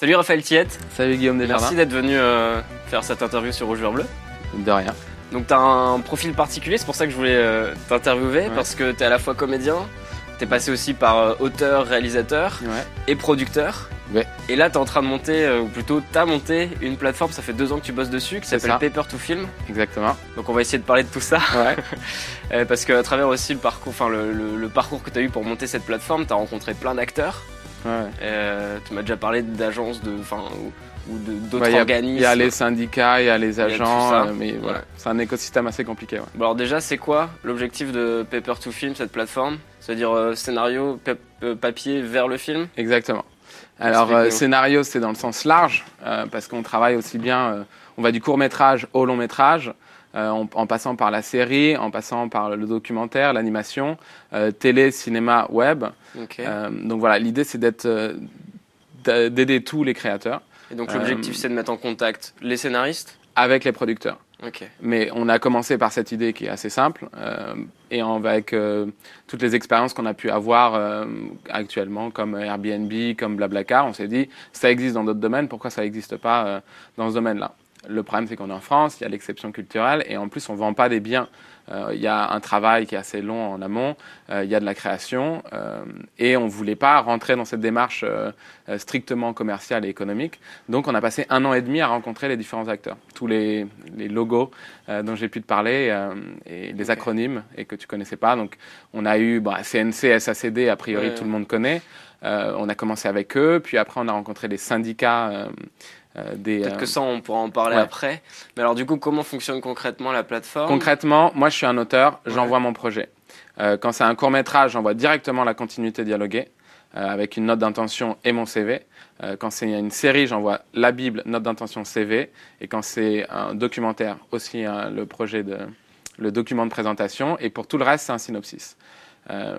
Salut Raphaël Tiette. Salut Guillaume Desjardins. Merci d'être venu euh, faire cette interview sur Rouge Vert Bleu. De rien. Donc t'as un profil particulier, c'est pour ça que je voulais euh, t'interviewer, Ouais. parce que t'es à la fois comédien, t'es passé aussi par euh, auteur, réalisateur Ouais. et producteur. Ouais. Et là t'es en train de monter, euh, ou plutôt t'as monté une plateforme, ça fait deux ans que tu bosses dessus, qui s'appelle. Paper to Film. Exactement. Donc on va essayer de parler de tout ça, Ouais. euh, parce qu'à travers aussi le parcours, enfin le, le- le parcours que t'as eu pour monter cette plateforme, t'as rencontré plein d'acteurs. Ouais. Euh, tu m'as déjà parlé d'agences, de, enfin, ou, ou d'autres Ouais, organismes. Il y a les syndicats, il y a les a agents, euh, mais voilà, c'est un écosystème assez compliqué. Bon alors déjà, c'est quoi l'objectif de Paper to Film, cette plateforme? C'est-à-dire euh, scénario, pa- papier vers le film? Exactement. Alors, scénario, c'est dans le sens large, parce qu'on travaille aussi bien, on va du court métrage au long métrage, en, en passant par la série, en passant par le documentaire, l'animation, euh, télé, cinéma, web. Euh, donc voilà, l'idée, c'est d'être, euh, d'a- d'aider tous les créateurs Et donc l'objectif, euh, c'est de mettre en contact les scénaristes avec les producteurs. Mais on a commencé par cette idée qui est assez simple, euh, et avec euh, toutes les expériences qu'on a pu avoir euh, actuellement, comme Airbnb, comme Blablacar, on s'est dit, ça existe dans d'autres domaines, pourquoi ça n'existe pas euh, dans ce domaine-là? Le problème, c'est qu'on est en France, il y a l'exception culturelle, et en plus, on ne vend pas des biens. Euh, Il y a un travail qui est assez long en amont, euh, il y a de la création, euh, et on ne voulait pas rentrer dans cette démarche strictement commerciale et économique. Donc on a passé un an et demi à rencontrer les différents acteurs, tous les, les logos dont j'ai pu te parler et les acronymes et que tu connaissais pas. Donc on a eu bah, CNC, SACD, a priori Ouais. tout le monde connaît. Euh, on a commencé avec eux, puis après on a rencontré les syndicats euh, euh. Peut-être euh, que ça, on pourra en parler ouais. après. Mais alors du coup, comment fonctionne concrètement la plateforme? Concrètement, moi je suis un auteur, Ouais. j'envoie mon projet. Euh, quand c'est un court métrage, j'envoie directement la continuité dialoguée euh, avec une note d'intention et mon CV. Euh, quand c'est une série, j'envoie la Bible, note d'intention, CV. Et quand c'est un documentaire, aussi hein, le projet de le document de présentation. Et pour tout le reste, c'est un synopsis. Euh,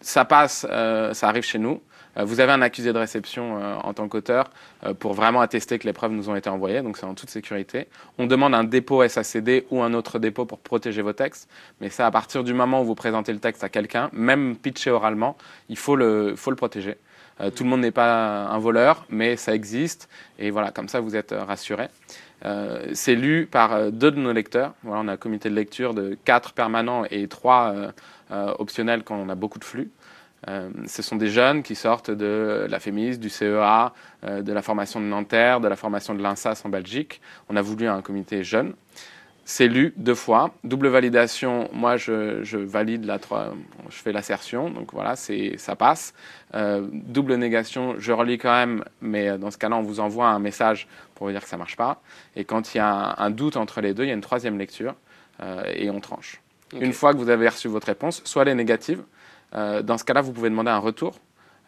ça passe, euh, ça arrive chez nous. Euh, Vous avez un accusé de réception euh, en tant qu'auteur euh, pour vraiment attester que les preuves nous ont été envoyées, donc c'est en toute sécurité. On demande un dépôt SACD ou un autre dépôt pour protéger vos textes, mais ça, à partir du moment où vous présentez le texte à quelqu'un, même pitché oralement, il faut le, faut le protéger. Euh, tout le monde n'est pas un voleur, mais ça existe, et voilà, comme ça vous êtes rassurés. Euh, c'est lu par deux de nos lecteurs. Voilà, on a un comité de lecture de quatre permanents et trois euh, optionnels quand on a beaucoup de flux. Euh, ce sont des jeunes qui sortent de la FEMIS, du CEA, euh, de la formation de Nanterre, de la formation de l'INSAS en Belgique. On a voulu un comité jeune. C'est lu deux fois. Double validation, moi je, je valide la trois, je fais l'assertion, donc voilà, c'est, ça passe. Euh, double négation, je relis quand même, mais dans ce cas-là, on vous envoie un message pour vous dire que ça marche pas. Et quand il y a un, un doute entre les deux, il y a une troisième lecture et on tranche. Une fois que vous avez reçu votre réponse, soit elle est négative, euh, dans ce cas-là, vous pouvez demander un retour.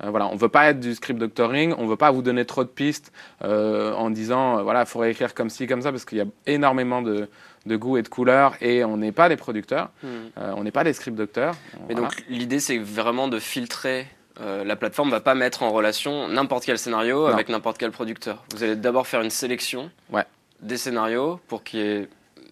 Euh, voilà, on ne veut pas être du script doctoring, on ne veut pas vous donner trop de pistes euh, en disant, voilà, il faudrait écrire comme ci, comme ça, parce qu'il y a énormément de, de goûts et de couleurs, et on n'est pas des producteurs, Hmm. on n'est pas des script docteurs. Mais voilà. donc l'idée, c'est vraiment de filtrer. euh, la plateforme va pas mettre en relation n'importe quel scénario Non. avec n'importe quel producteur. Vous allez d'abord faire une sélection Ouais. des scénarios pour qu'il y ait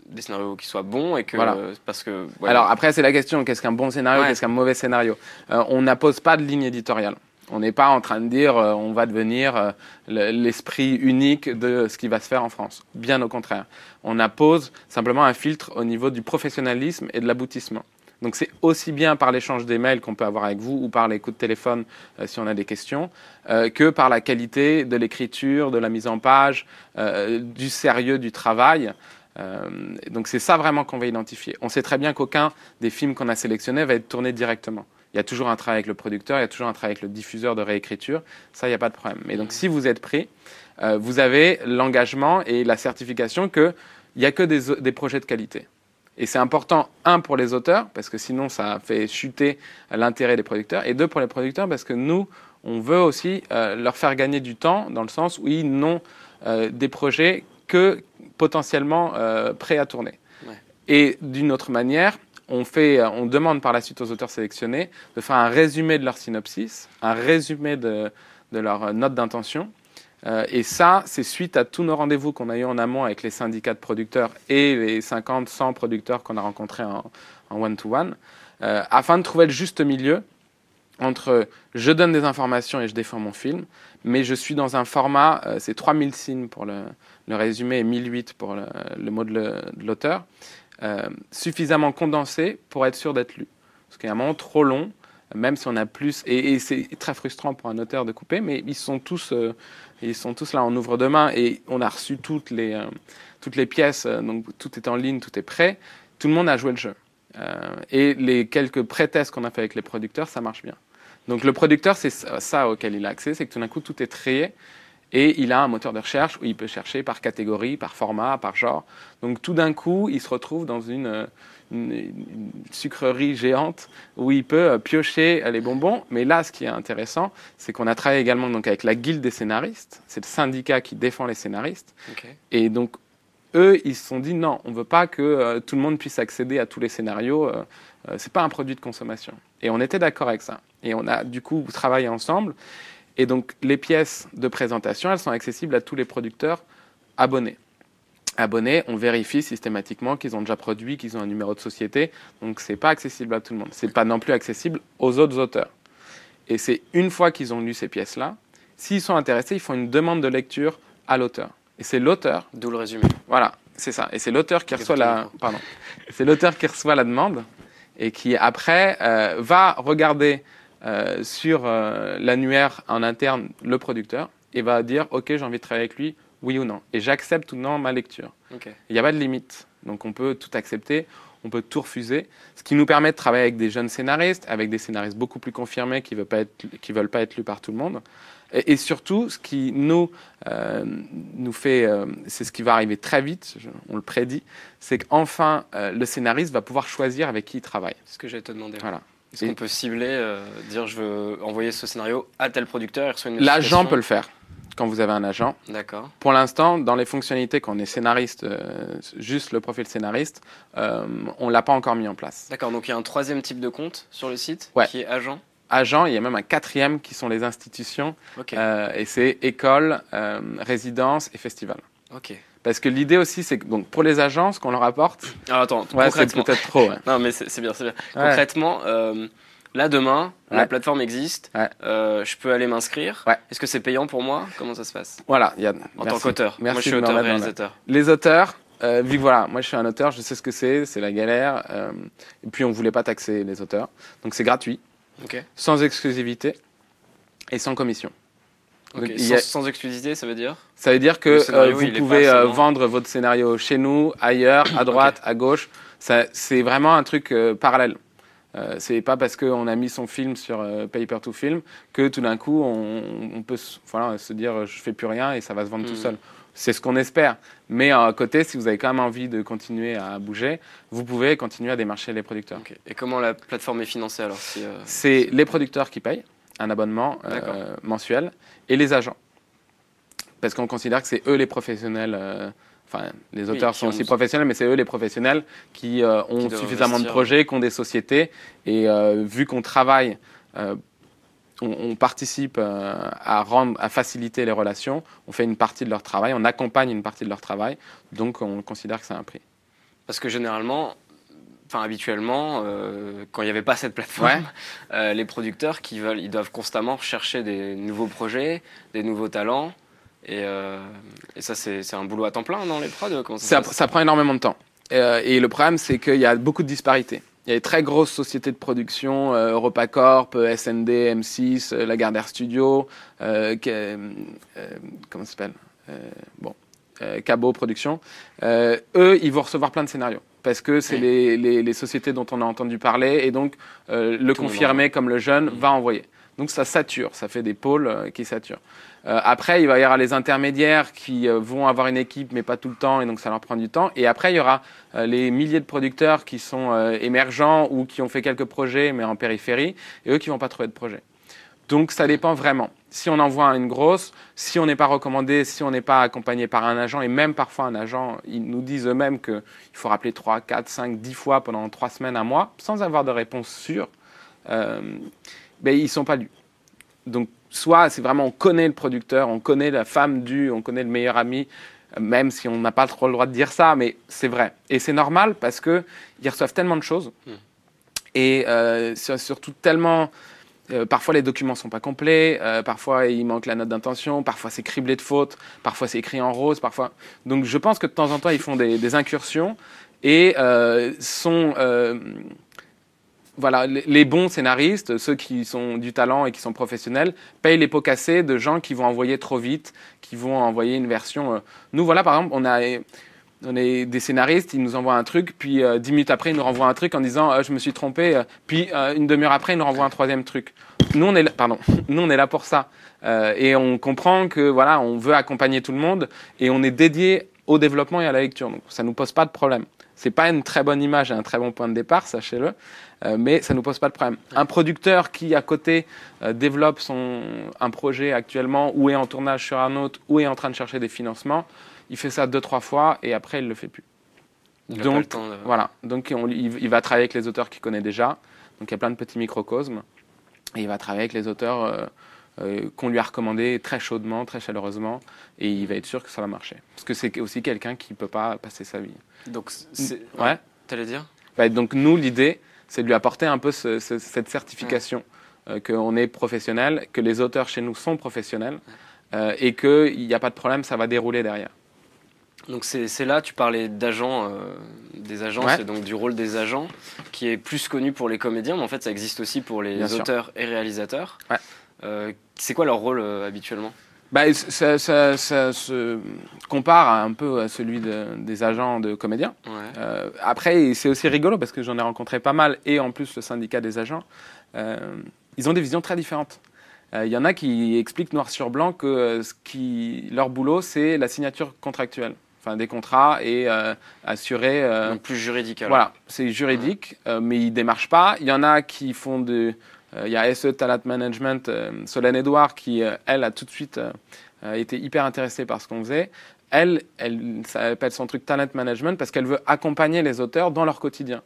des scénarios qui soient bons et que Voilà. parce que ouais, Alors après, c'est la question, qu'est-ce qu'un bon scénario, Ouais. qu'est-ce qu'un mauvais scénario? Euh, On n'impose pas de ligne éditoriale. On n'est pas en train de dire euh, on va devenir euh, le- l'esprit unique de ce qui va se faire en France. Bien au contraire. On impose simplement un filtre au niveau du professionnalisme et de l'aboutissement. Donc c'est aussi bien par l'échange des mails qu'on peut avoir avec vous ou par les coups de téléphone euh, si on a des questions, euh, que par la qualité de l'écriture, de la mise en page, euh, du sérieux du travail. Euh, donc c'est ça vraiment qu'on va identifier. On sait très bien qu'aucun des films qu'on a sélectionnés va être tourné directement. Il y a toujours un travail avec le producteur, il y a toujours un travail avec le diffuseur de réécriture. Ça, il n'y a pas de problème. Mais donc, si vous êtes pris, euh, vous avez l'engagement et la certification qu'il n'y a que des, projets de qualité. Et c'est important, un, pour les auteurs, parce que sinon, ça fait chuter l'intérêt des producteurs, et deux, pour les producteurs, parce que nous, on veut aussi euh, leur faire gagner du temps, dans le sens où ils n'ont des projets que potentiellement euh, prêts à tourner. Ouais. Et d'une autre manière, on, fait, on demande par la suite aux auteurs sélectionnés de faire un résumé de leur synopsis, un résumé de, de leur note d'intention. Euh, et ça, c'est suite à tous nos rendez-vous qu'on a eu en amont avec les syndicats de producteurs et les 50, 100 producteurs qu'on a rencontrés en one-to-one, euh, afin de trouver le juste milieu entre je donne des informations et je défends mon film, mais je suis dans un format, euh, c'est 3000 signes pour le, résumé et 1008 pour le, mot de l'auteur, euh, suffisamment condensé pour être sûr d'être lu. Parce qu'il y a un moment trop long, même si on a plus, et, c'est très frustrant pour un auteur de couper, mais ils sont tous, euh, ils sont tous là, on ouvre demain et on a reçu toutes les, toutes les pièces, donc tout est en ligne, tout est prêt, tout le monde a joué le jeu. et les quelques pré-tests qu'on a fait avec les producteurs, ça marche bien. Donc le producteur, c'est ça auquel il a accès, c'est que tout d'un coup, tout est trié et il a un moteur de recherche où il peut chercher par catégorie, par format, par genre. Donc tout d'un coup, il se retrouve dans une, sucrerie géante où il peut euh, piocher les bonbons. Mais là, ce qui est intéressant, c'est qu'on a travaillé également donc, avec la guilde des scénaristes. C'est le syndicat qui défend les scénaristes. Et donc, eux, ils se sont dit non, on ne veut pas que euh, tout le monde puisse accéder à tous les scénarios. Euh, euh, c'est pas un produit de consommation. Et on était d'accord avec ça. Et on a du coup travaillé ensemble. Et donc les pièces de présentation, elles sont accessibles à tous les producteurs abonnés. Abonnés, on vérifie systématiquement qu'ils ont déjà produit, qu'ils ont un numéro de société. Donc c'est pas accessible à tout le monde. C'est pas non plus accessible aux autres auteurs. Et c'est une fois qu'ils ont lu ces pièces-là, s'ils sont intéressés, ils font une demande de lecture à l'auteur. Et c'est l'auteur. D'où le résumé. Voilà, c'est ça. Et c'est l'auteur qui reçoit la. Pardon. C'est l'auteur qui reçoit la demande et qui après euh, va regarder euh, sur euh, l'annuaire en interne le producteur et va dire ok j'ai envie de travailler avec lui oui ou non et j'accepte ou non ma lecture. Il n'y a pas de limite donc on peut tout accepter on peut tout refuser, ce qui nous permet de travailler avec des jeunes scénaristes, avec des scénaristes beaucoup plus confirmés qui ne veulent, pas être, veulent pas être lus par tout le monde. Et, surtout, ce qui nous, euh, nous fait, euh, c'est ce qui va arriver très vite, on le prédit, c'est qu'enfin, euh, le scénariste va pouvoir choisir avec qui il travaille. C'est ce que j'allais te demander. Voilà. Est-ce qu'on peut cibler, dire je veux envoyer ce scénario à tel producteur et une L'agent peut le faire quand vous avez un agent. D'accord. Pour l'instant, dans les fonctionnalités, quand on est scénariste, juste le profil scénariste, on ne l'a pas encore mis en place. D'accord, donc il y a un troisième type de compte sur le site qui est agent agents, il y a même un quatrième qui sont les institutions, euh, et c'est école, euh, résidence et festival. Ok. Parce que l'idée aussi, c'est que donc, pour les agents, ce qu'on leur apporte. Alors attends, ouais, c'est peut-être trop. non, mais c'est bien, c'est bien. Concrètement, euh, là demain, la plateforme existe, je peux aller m'inscrire. Est-ce que c'est payant pour moi? Comment ça se passe? Voilà, il y a. En tant qu'auteur. Moi, je suis auteur-réalisateur. Les auteurs. vu que voilà, moi je suis un auteur, je sais ce que c'est, c'est la galère. et puis on voulait pas taxer les auteurs, donc c'est gratuit sans exclusivité et sans commission. sans, exclusivité, ça veut dire Ça veut dire que euh, vous pouvez euh, vendre votre scénario chez nous, ailleurs, à droite, à gauche. C'est vraiment un truc euh, parallèle. c'est pas parce qu'on a mis son film sur Paper to Film que tout d'un coup on, peut voilà, se dire je fais plus rien et ça va se vendre tout hmm. seul. C'est ce qu'on espère. Mais à côté, si vous avez quand même envie de continuer à bouger, vous pouvez continuer à démarcher les producteurs. Et comment la plateforme est financée alors euh, C'est les producteurs qui payent un abonnement euh, mensuel et les agents. Parce qu'on considère que c'est eux les professionnels. Euh, enfin, les auteurs sont aussi professionnels, mais c'est eux les professionnels qui ont suffisamment de projets, qui ont des sociétés. Et vu qu'on travaille on, participe euh, à, rendre, à faciliter les relations, on fait une partie de leur travail, on accompagne une partie de leur travail, donc on considère que c'est un prix. Parce que généralement, enfin habituellement, euh, quand il n'y avait pas cette plateforme, euh, les producteurs qui veulent, ils doivent constamment chercher des nouveaux projets, des nouveaux talents. Et, ça, c'est un boulot à temps plein dans les prods ça, ça, prend énormément de temps. et le problème, c'est qu'il y a beaucoup de disparités. Il y a des très grosses sociétés de production, euh, EuropaCorp, euh, SND, M6, euh, Lagardère Studio, comment ça s'appelle Bon, Cabo Production. eux, ils vont recevoir plein de scénarios parce que c'est les, les, sociétés dont on a entendu parler et donc le confirmer comme le jeune mm. va envoyer. Donc ça sature, ça fait des pôles qui saturent. Euh, après, il va y avoir les intermédiaires qui euh, vont avoir une équipe, mais pas tout le temps, et donc ça leur prend du temps. Et après, il y aura euh, les milliers de producteurs qui sont émergents ou qui ont fait quelques projets, mais en périphérie, et eux qui vont pas trouver de projet. Donc ça dépend vraiment. Si on envoie une grosse, si on n'est pas recommandé, si on n'est pas accompagné par un agent, et même parfois un agent, ils nous disent eux-mêmes qu'il faut rappeler 3, 4, 5, 10 fois pendant 3 semaines, un mois, sans avoir de réponse sûre, ben, ils ne sont pas lus. Donc soit c'est vraiment on connaît le producteur, on connaît la femme du, on connaît le meilleur ami, même si on n'a pas trop le droit de dire ça, mais c'est vrai. Et c'est normal parce qu'ils reçoivent tellement de choses. Hmm. Et euh, surtout tellement parfois les documents sont pas complets, parfois il manque la note d'intention, parfois c'est criblé de fautes, parfois c'est écrit en rose, parfois. Donc je pense que de temps en temps ils font des, des incursions et sont voilà, les bons scénaristes, ceux qui sont du talent et qui sont professionnels, payent les pots cassés de gens qui vont envoyer trop vite, qui vont envoyer une version. Euh. Nous, voilà, par exemple, on a, on est des scénaristes, ils nous envoient un truc, puis euh, dix minutes après, ils nous renvoient un truc en disant euh, je me suis trompé, puis une demi-heure après, ils nous renvoient un troisième truc. Nous, on est là, pardon, nous, on est là pour ça. et on comprend que voilà, on veut accompagner tout le monde et on est dédié au développement et à la lecture. Donc, ça ne nous pose pas de problème. C'est pas une très bonne image et un très bon point de départ, sachez-le. Euh, mais ça ne nous pose pas de problème. Un producteur qui, à côté, euh, développe son, un projet actuellement, ou est en tournage sur un autre, ou est en train de chercher des financements, il fait ça deux, trois fois, et après, il ne le fait plus. donc, voilà. Donc, il, va travailler avec les auteurs qu'il connaît déjà. Donc, il y a plein de petits microcosmes. Et il va travailler avec les auteurs euh, qu'on lui a recommandés très chaudement, très chaleureusement. Et il va être sûr que ça va marcher. Parce que c'est aussi quelqu'un qui ne peut pas passer sa vie. Donc, c'est. Ouais. T'allais dire? Bah, Donc, nous, l'idée, c'est de lui apporter un peu cette certification euh, qu'on est professionnel, que les auteurs chez nous sont professionnels euh, et qu'il n'y a pas de problème, ça va dérouler derrière. Donc c'est là, tu parlais d'agents, euh, des agents, c'est donc du rôle des agents qui est plus connu pour les comédiens, mais en fait ça existe aussi pour les auteurs et réalisateurs. c'est quoi leur rôle habituellement? Bah, ça, ça, ça, se compare un peu à celui des agents de comédiens. Euh, après, c'est aussi rigolo parce que j'en ai rencontré pas mal et en plus le syndicat des agents. Euh, ils ont des visions très différentes. Euh, il y en a qui expliquent noir sur blanc que ce qui, leur boulot, c'est la signature contractuelle. Enfin, des contrats et assurer. Donc plus juridique alors. Voilà, c'est juridique, mais ils démarchent pas. Il y en a qui font de il y a SE Talent Management, euh, Solène Edouard, qui, euh, elle, a tout de suite été hyper intéressée par ce qu'on faisait. Elle, elle, ça appelle son truc talent management parce qu'elle veut accompagner les auteurs dans leur quotidien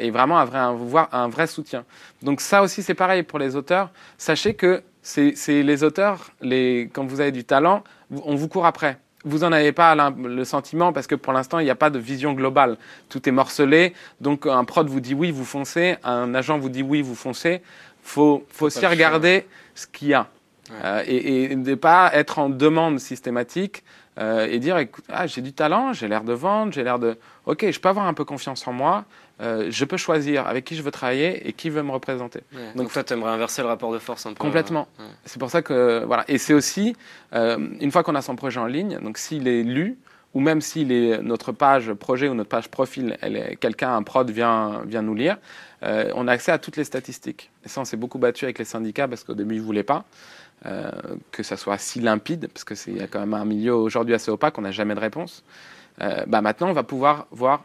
et vraiment avoir un, vrai soutien. Donc ça aussi c'est pareil pour les auteurs. Sachez que c'est les auteurs, les, quand vous avez du talent, on vous court après vous n'en avez pas le sentiment parce que pour l'instant, il n'y a pas de vision globale. Tout est morcelé. Donc, un prod vous dit oui, vous foncez. Un agent vous dit oui, vous foncez. Faut, faut aussi regarder ce qu'il y a. Euh, et, ne pas être en demande systématique euh, et dire écoute, ah, j'ai du talent, j'ai l'air de vendre, j'ai l'air de. Ok, je peux avoir un peu confiance en moi, euh, je peux choisir avec qui je veux travailler et qui veut me représenter. Donc, toi, tu aimerais inverser le rapport de force un peu Complètement. C'est pour ça que. Voilà. Et c'est aussi, une fois qu'on a son projet en ligne, donc s'il est lu, ou même si notre page projet ou notre page profil, quelqu'un, un prod vient, vient nous lire, euh, on a accès à toutes les statistiques. Et ça, on s'est beaucoup battu avec les syndicats parce qu'au début, ils ne voulaient pas euh, que ça soit si limpide, parce que c'est quand même un milieu aujourd'hui assez opaque, on n'a jamais de réponse. Euh, bah maintenant, on va pouvoir voir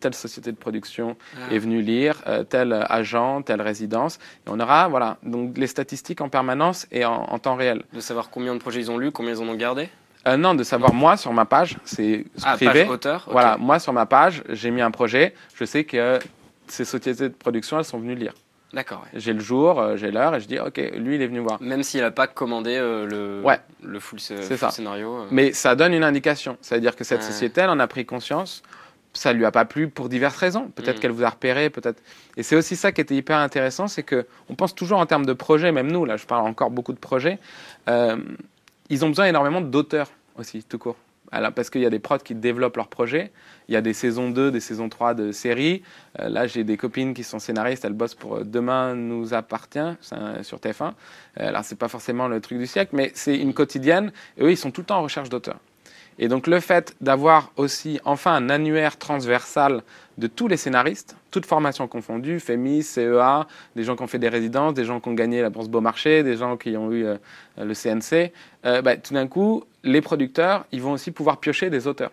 telle société de production ah. est venue lire, tel agent, telle résidence. Et on aura voilà, donc les statistiques en permanence et en, temps réel. De savoir combien de projets ils ont lu, combien ils en ont gardé non, de savoir moi sur ma page, c'est ah, privé. Page auteur, Voilà, moi sur ma page, j'ai mis un projet. Je sais que ces sociétés de production, elles sont venues lire. D'accord. J'ai le jour, euh, j'ai l'heure, et je dis, OK, lui, il est venu voir. Même s'il n'a pas commandé euh, le, le full, scénario. Euh. Mais ça donne une indication. C'est-à-dire que cette société, elle en a pris conscience. Ça lui a pas plu pour diverses raisons. Peut-être mm. qu'elle vous a repéré, peut-être. Et c'est aussi ça qui était hyper intéressant, c'est que on pense toujours en termes de projets, même nous, là, je parle encore beaucoup de projets. Ils ont besoin énormément d'auteurs aussi, tout court parce qu'il y a des prods qui développent leurs projets. Il y a des saisons 2, des saisons 3 de séries. Euh, là, j'ai des copines qui sont scénaristes, elles bossent pour euh, Demain nous appartient sur TF1. Euh, alors, c'est pas forcément le truc du siècle, mais c'est une quotidienne. Et eux, ils sont tout le temps en recherche d'auteurs. Et donc le fait d'avoir aussi enfin un annuaire transversal de tous les scénaristes, toutes formations confondues, FEMI, CEA, des gens qui ont fait des résidences, des gens qui ont gagné la Bourse Beaumarchais, des gens qui ont eu le CNC, bah, tout d'un coup, les producteurs, ils vont aussi pouvoir piocher des auteurs.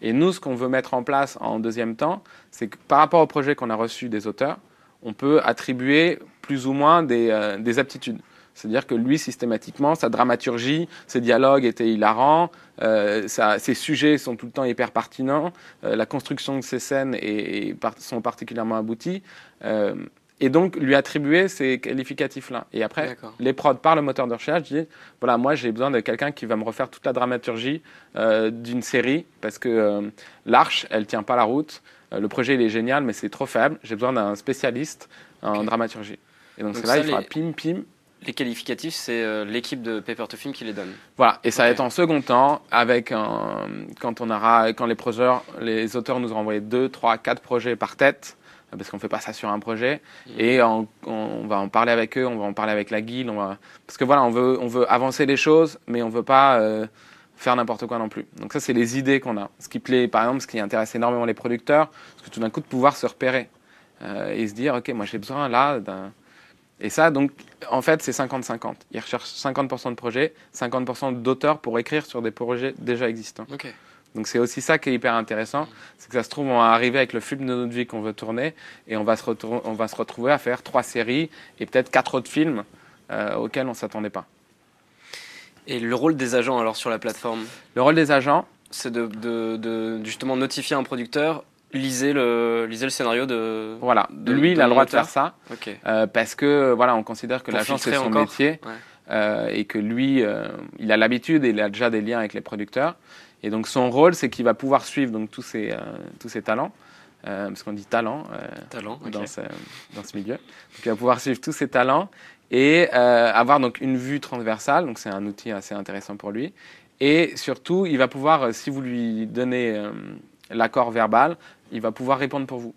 Et nous, ce qu'on veut mettre en place en deuxième temps, c'est que par rapport au projet qu'on a reçu des auteurs, on peut attribuer plus ou moins des, euh, aptitudes. C'est-à-dire que lui, systématiquement, sa dramaturgie, ses dialogues étaient hilarants, euh, ses sujets sont tout le temps hyper pertinents, euh, la construction de ses scènes est, sont particulièrement abouties et donc lui attribuer ces qualificatifs-là. Et après, les prods par le moteur de recherche disent voilà, moi j'ai besoin de quelqu'un qui va me refaire toute la dramaturgie euh, d'une série parce que euh, l'arche, elle tient pas la route. Euh, le projet il est génial, mais c'est trop faible. J'ai besoin d'un spécialiste en dramaturgie. Et donc, c'est là, il fera pim, pim. Les qualificatifs, c'est euh, l'équipe de Paper to Film qui les donne. Voilà, et ça va être en second temps, avec un, quand on aura, quand les les auteurs nous auront envoyé 2, 3, 4 projets par tête, parce qu'on ne fait pas ça sur un projet. Mmh. Et on, va en parler avec eux, on va en parler avec la guilde. On va... Parce que voilà, on veut, on veut avancer les choses, mais on ne veut pas euh, faire n'importe quoi non plus. Donc ça, c'est les idées qu'on a. Ce qui plaît, par exemple, ce qui intéresse énormément les producteurs, c'est que tout d'un coup, de pouvoir se repérer euh, et se dire, OK, moi j'ai besoin là d'un... Et ça, donc, en fait, c'est 50-50. Ils recherchent 50% de projets, 50% d'auteurs pour écrire sur des projets déjà existants. Donc c'est aussi ça qui est hyper intéressant, c'est que ça se trouve, on va arriver avec le film de notre vie qu'on veut tourner, et on va se, on va se retrouver à faire trois séries et peut-être quatre autres films euh, auxquels on ne s'attendait pas. Et le rôle des agents alors sur la plateforme? Le rôle des agents C'est de, de, justement notifier un producteur, lisez le, lisez le scénario de. Voilà, de, lui, il a le droit de faire ça. Euh, parce que voilà, on considère que l'agent c'est son métier. Euh, et que lui, il a l'habitude et il a déjà des liens avec les producteurs. Et donc son rôle, c'est qu'il va pouvoir suivre donc, tous, euh, tous talents, euh, parce qu'on dit talent, euh, talent dans, ce, dans, ce, milieu. Donc il va pouvoir suivre tous ces talents et avoir donc une vue transversale, donc c'est un outil assez intéressant pour lui. Et surtout, il va pouvoir, si vous lui donnez l'accord verbal, il va pouvoir répondre pour vous.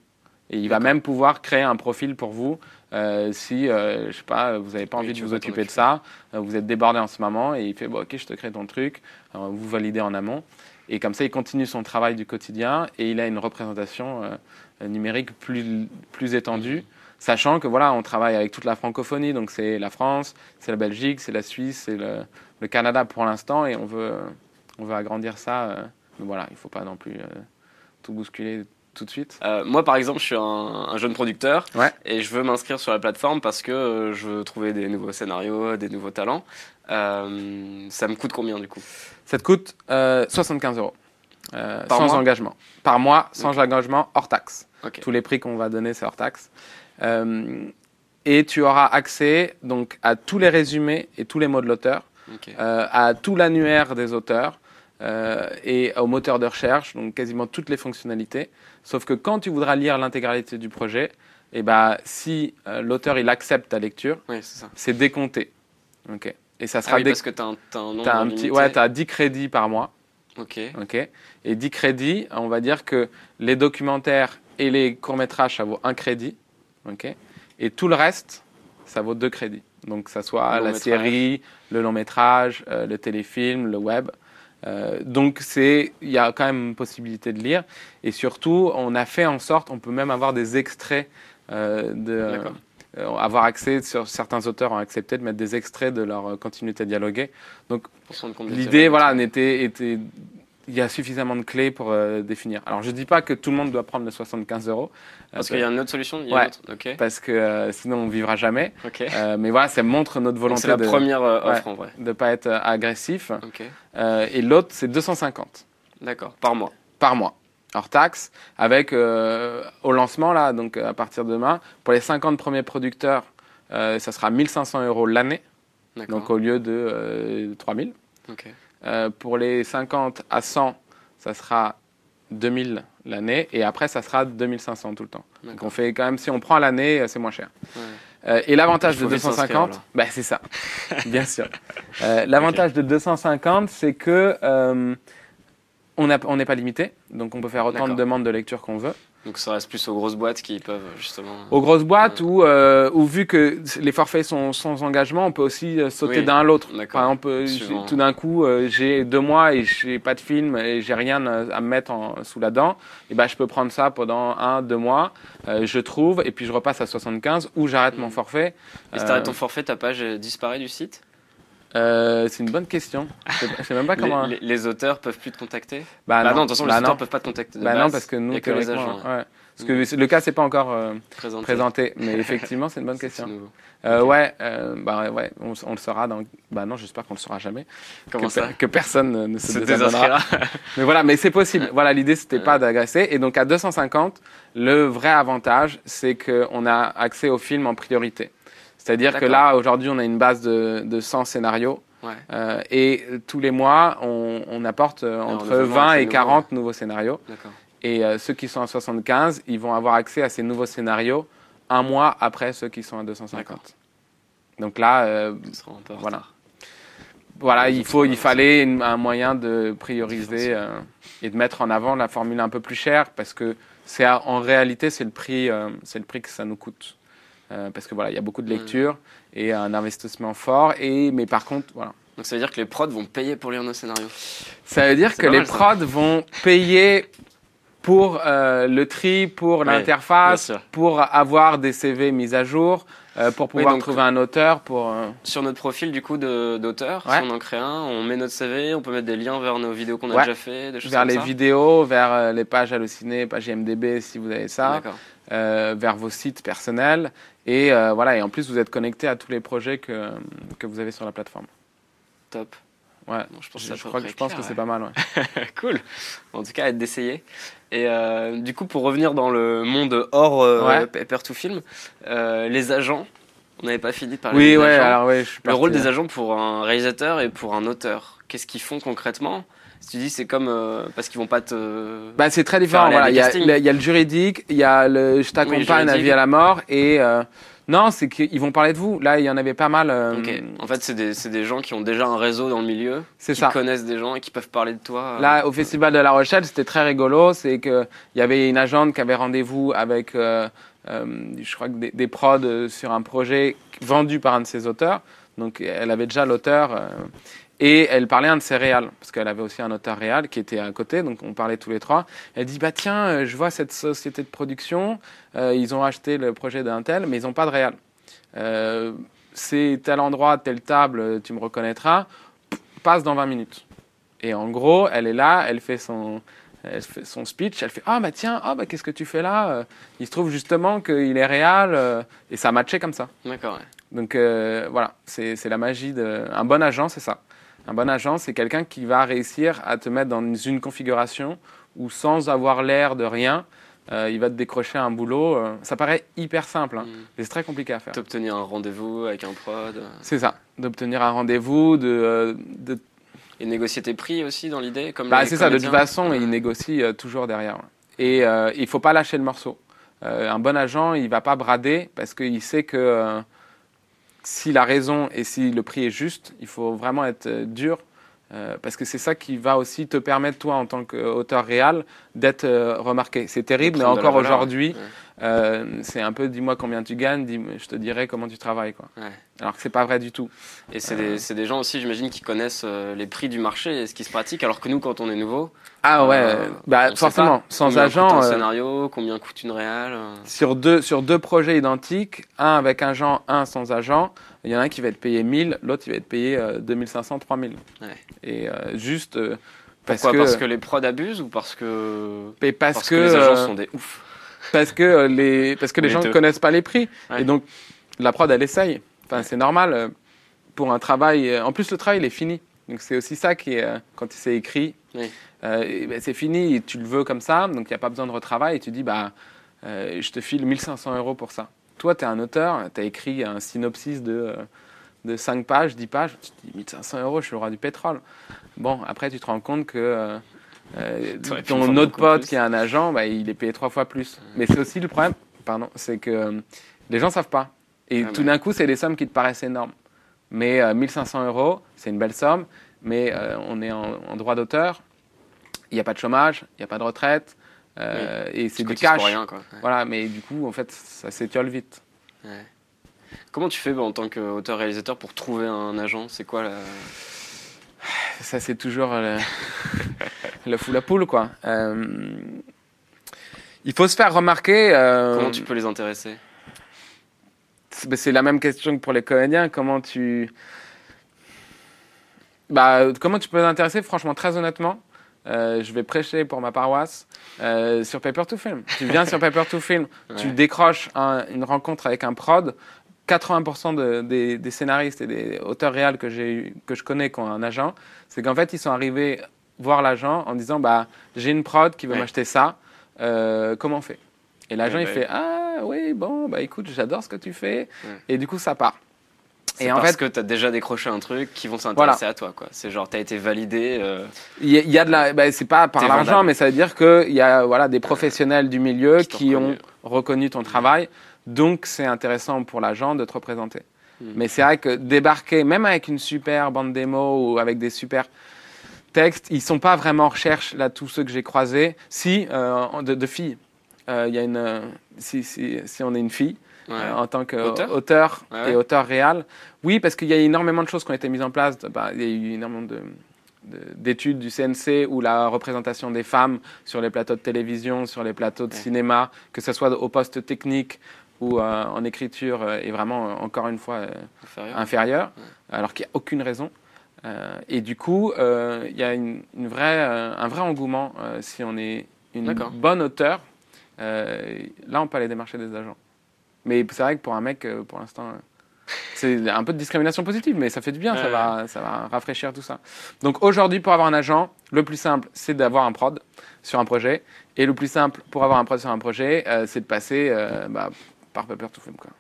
Et il va même pouvoir créer un profil pour vous euh, si, euh, je sais pas, vous n'avez pas envie de vous occuper de ça, euh, vous êtes débordé en ce moment et il fait bon, ok, je te crée ton truc, vous validez en amont. Et comme ça, il continue son travail du quotidien et il a une représentation numérique plus, plus étendue, sachant que voilà, on travaille avec toute la francophonie, donc c'est la France, c'est la Belgique, c'est la Suisse, c'est le, le, Canada pour l'instant et on veut, on veut agrandir ça. mais voilà, il ne faut pas non plus tout bousculer tout de suite euh, Moi, par exemple, je suis un, jeune producteur et je veux m'inscrire sur la plateforme parce que euh, je veux trouver des nouveaux scénarios, des nouveaux talents. Euh, ça me coûte combien du coup? Ça te coûte 75 euros. sans engagement. Par mois, sans engagement, hors taxe. Tous les prix qu'on va donner, c'est hors taxe. et tu auras accès donc, à tous les résumés et tous les mots de l'auteur, à tout l'annuaire des auteurs, euh, et au moteur de recherche, donc quasiment toutes les fonctionnalités. Sauf que quand tu voudras lire l'intégralité du projet, et eh ben, si euh, l'auteur il accepte ta lecture, c'est décompté. ok Et ça sera ah oui, parce que tu as un, as un petit, Ouais, tu as 10 crédits par mois. Ok. ok et 10 crédits, on va dire que les documentaires et les courts-métrages, ça vaut un crédit. ok et tout le reste, ça vaut deux crédits. Donc, ça soit la série, le long métrage, euh, le téléfilm, le web. Euh, donc c'est, il y a quand même une possibilité de lire. Et surtout, on a fait en sorte, on peut même avoir des extraits euh, de, euh, avoir accès sur certains auteurs ont accepté de mettre des extraits de leur continuité à dialoguer. Donc l'idée, voilà, était, était il y a suffisamment de clés pour euh, définir. Alors, je ne dis pas que tout le monde doit prendre le 75 euros. Euh, parce qu'il y a une autre solution ouais, Parce que euh, sinon, on ne vivra jamais. mais voilà, ça montre notre volonté. C'est la première offre en vrai. De ne pas être agressif. et l'autre, c'est 250. D'accord, par mois. Par mois. Hors taxe, avec au lancement, là, donc à partir de demain, pour les 50 premiers producteurs, ça sera 1500 euros l'année. Donc au lieu de 3000. Euh, pour les 50 à 100, ça sera 2000 l'année et après ça sera 2500 tout le temps. Donc on fait quand même si on prend l'année, c'est moins cher. Euh, et l'avantage de 250, bah, c'est ça, bien sûr. Euh, l'avantage de 250, c'est que on n'est pas limité, donc on peut faire autant de demandes de lecture qu'on veut. Donc ça reste plus aux grosses boîtes qui peuvent justement. Aux grosses boîtes où, euh, vu que les forfaits sont sans engagement, on peut aussi euh, sauter d'un à l'autre. Par exemple, euh, tout d'un coup, j'ai deux mois et j'ai pas de film et j'ai rien à me mettre sous la dent. Et ben je peux prendre ça pendant un, deux mois, je trouve et puis je repasse à 75 ou j'arrête mon mm. forfait. Et si t'arrêtes ton forfait, ta page disparaît du site? Euh, c'est une bonne question. Je sais même pas comment. Les, les, auteurs peuvent plus te contacter? Bah, bah non, de toute façon, les bah auteurs peuvent pas te contacter. bah non, parce que nous, que les agents. Ouais. Parce que le cas, c'est pas encore euh, présenté. mais effectivement, c'est une bonne question. Euh, Ouais, euh, bah ouais, on, on, le saura dans. Bah non, j'espère qu'on le saura jamais. Comment que, ça Que personne ne se, désabonnera. mais voilà, mais c'est possible. Voilà, l'idée, c'était pas d'agresser. Et donc à 250, le vrai avantage, c'est qu'on a accès au film en priorité. C'est-à-dire que là, aujourd'hui, on a une base de, de 100 scénarios. Euh, et tous les mois, on, apporte euh, entre 20 et 40 nouveaux scénarios. Et euh, ceux qui sont à 75, ils vont avoir accès à ces nouveaux scénarios un mois après ceux qui sont à 250. Donc là, voilà. Voilà, il, faut, il fallait un moyen de prioriser et de mettre en avant la formule un peu plus chère parce que c'est en réalité c'est le prix, c'est le prix que ça nous coûte. Parce que voilà, il y a beaucoup de mm. lectures et un investissement fort. Et mais par contre, voilà. Donc ça veut dire que les prods vont payer pour lire nos scénarios. Ça veut dire que les prods vont payer pour euh, le tri, pour l'interface, pour avoir des CV mis à jour, euh, pour pouvoir trouver un auteur. Pour, euh, Sur notre profil du coup d'auteur, si on en crée un, on met notre CV, on peut mettre des liens vers nos vidéos qu'on a déjà fait, des choses vers les vidéos, vers les pages hallucinées, pages IMDB si vous avez ça, vers vos sites personnels. Et voilà, et en plus vous êtes connecté à tous les projets que, que vous avez sur la plateforme. Top. Ouais, je, pense, je, crois, je pense que c'est pas mal. Ouais. cool. En tout cas, être d'essayer. Et euh, du coup, pour revenir dans le monde hors euh, Paper to Film, euh, les agents, on n'avait pas fini de parler oui, des ouais, agents. Alors, ouais, le rôle des agents pour un réalisateur et pour un auteur, qu'est-ce qu'ils font concrètement? Tu dis c'est comme parce qu'ils vont pas te. Bah c'est très différent. Voilà. Il, y a, il y, a le juridique, il y a le je t'accompagne à vie à la mort et non, c'est qu'ils vont parler de vous. Là, il y en avait pas mal. Euh, en fait, c'est des, des, gens qui ont déjà un réseau dans le milieu, qui ça. connaissent des gens et qui peuvent parler de toi. Euh. Là, au Festival de La Rochelle, c'était très rigolo. C'est qu'il y avait une agente qui avait rendez-vous avec, euh, je crois, que des, des, prods sur un projet vendu par un de ses auteurs. Donc, elle avait déjà l'auteur. Et elle parlait un de ses réals, parce qu'elle avait aussi un auteur réal qui était à côté, donc on parlait tous les trois. Elle dit Bah tiens, euh, je vois cette société de production, euh, ils ont acheté le projet d'un tel, mais ils n'ont pas de réal. Euh, c'est tel endroit, telle table, tu me reconnaîtras, passe dans 20 minutes. Et en gros, elle est là, elle fait son, elle fait son speech, elle fait Ah bah tiens, ah bah qu'est-ce que tu fais là Il se trouve justement qu'il est réal, et ça a matché comme ça. D'accord. Donc voilà, c'est la magie d'un bon agent, c'est ça. Un bon agent, c'est quelqu'un qui va réussir à te mettre dans une configuration où sans avoir l'air de rien, euh, il va te décrocher un boulot. Euh, ça paraît hyper simple, hein, mm. mais c'est très compliqué à faire. D'obtenir un rendez-vous avec un prod. Euh. C'est ça, d'obtenir un rendez-vous, de, de, Et négocier tes prix aussi dans l'idée comme bah, C'est ça, de toute façon, il négocie toujours derrière. Et il ne faut pas lâcher le morceau. un bon agent, il ne va pas brader parce qu'il sait que s'il a raison et si le prix est juste, il faut vraiment être euh, dur euh, parce que c'est ça qui va aussi te permettre, toi, en tant qu'auteur réel, d'être euh, remarqué. C'est terrible, mais encore aujourd'hui, c'est un peu dis-moi combien tu gagnes, dis je te dirai comment tu travailles. Quoi. Alors que c'est pas vrai du tout. Et c'est des, des, gens aussi, j'imagine, qui connaissent les prix du marché et ce qui se pratique, alors que nous, quand on est nouveau. Ah ouais, bah, forcément, sans agent. Combien un scénario, combien coûte une réelle Sur deux, sur deux projets identiques, un avec un agent, un sans agent, il y en a un qui va être payé 1000, l'autre il va être payé 2500, 3000. Ouais. Et euh, juste euh, parce que parce que les prods abusent ou parce que parce, que, les agents euh, sont des ouf. Parce que les parce que les, gens ne connaissent pas les prix et donc la prod elle essaye. Enfin c'est normal pour un travail. En plus le travail il est fini. Donc c'est aussi ça qui est quand c'est écrit. Ben, c'est fini, et tu le veux comme ça, donc il n'y a pas besoin de retravail et tu dis bah je te file 1500 euros pour ça. Toi, tu es un auteur, tu as écrit un synopsis de, de 5 pages, 10 pages, tu te dis 1500 euros, je suis le roi du pétrole. Bon, après, tu te rends compte que euh, euh, ton autre pote qui est un agent, bah, il est payé trois fois plus. Mais c'est aussi le problème, pardon, c'est que euh, les gens savent pas. Et ah, tout d'un coup, c'est des sommes qui te paraissent énormes. Mais 1500 euros, c'est une belle somme, mais on est en, droit d'auteur, il n'y a pas de chômage, il n'y a pas de retraite, et c'est du cash. Rien, quoi. Voilà, mais du coup, en fait, ça s'étiole vite. Ouais. Comment tu fais bah, en tant qu'auteur-réalisateur pour trouver un agent? C'est quoi la... Ça, c'est toujours le, le fou la poule, quoi. Euh, il faut se faire remarquer. Euh, Comment tu peux les intéresser? bah, C'est la même question que pour les comédiens. Comment tu. Bah, comment tu peux les intéresser Franchement, très honnêtement, euh, je vais prêcher pour ma paroisse sur Paper to Film. Tu viens sur Paper to Film, tu décroches une rencontre avec un prod, 80% des, scénaristes et des auteurs réels que, que je connais qui ont un agent, c'est qu'en fait, ils sont arrivés voir l'agent en disant bah, J'ai une prod qui veut m'acheter ça, euh, comment on fait? Et l'agent, il fait Ah oui, bon, bah écoute, j'adore ce que tu fais. Et du coup, ça part. Et en parce fait, que tu as déjà décroché un truc qui vont s'intéresser à toi. quoi. C'est genre, tu as été validé. Euh, il y, a de la. Bah, c'est pas par l'argent, mais ça veut dire qu'il y a voilà, des professionnels du milieu qui, ont reconnu ton travail. Donc, c'est intéressant pour l'agent de te représenter. Hmm. Mais c'est vrai que débarquer, même avec une super bande démo ou avec des super textes, ils sont pas vraiment en recherche, là, tous ceux que j'ai croisés. Si, euh, de, filles. Euh, y a une, euh, si, si, si, on est une fille, en tant qu'auteur et auteur réel, oui, parce qu'il y a énormément de choses qui ont été mises en place. Bah, il y a eu énormément de d'études du CNC ou la représentation des femmes sur les plateaux de télévision, sur les plateaux de cinéma, que ce soit au poste technique ou en écriture, est vraiment, encore une fois, inférieur, alors qu'il n'y a aucune raison. Euh, et du coup, euh, il y a une, vraie, euh, un vrai engouement si on est une bonne auteur. là, on peut aller démarcher des agents. Mais c'est vrai que pour un mec, pour l'instant, c'est un peu de discrimination positive, mais ça fait du bien, ça, va, ça va rafraîchir tout ça. Donc aujourd'hui, pour avoir un agent, le plus simple, c'est d'avoir un prod sur un projet. Et le plus simple pour avoir un prod sur un projet, c'est de passer bah, par Paper to Film. Quoi.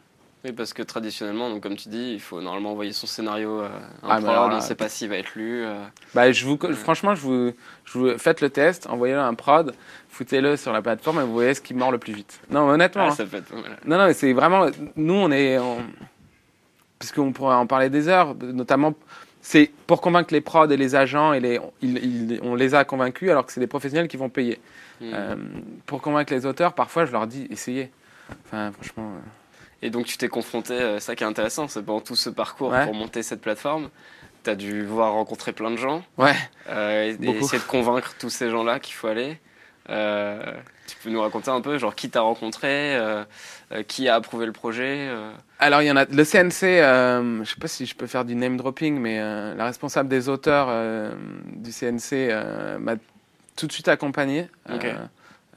Oui, parce que traditionnellement, donc comme tu dis, il faut normalement envoyer son scénario à un ah, prod, on ne sait pas s'il va être lu. Euh. Bah, je vous, Franchement, je vous, je vous, faites le test, envoyez-le à un prod, foutez-le sur la plateforme et vous voyez ce qui mord le plus vite. Non, honnêtement. Ah, ça peut être, Non, non, c'est vraiment. Nous, on est. Puisqu'on pourrait en parler des heures, notamment. C'est pour convaincre les prods et les agents, et les, on les a convaincus alors que c'est des professionnels qui vont payer. Hmm. Euh, pour convaincre les auteurs, parfois, je leur dis essayez. Enfin, franchement. Euh, et donc tu t'es confronté, euh, ça qui est intéressant, c'est pendant tout ce parcours pour monter cette plateforme, tu as dû voir rencontrer plein de gens. Ouais. Euh, et, essayer de convaincre tous ces gens-là qu'il faut aller. Euh, tu peux nous raconter un peu, genre qui t'a rencontré, qui a approuvé le projet Alors il y en a, le CNC, je sais pas si je peux faire du name dropping, mais la responsable des auteurs du CNC m'a tout de suite accompagné.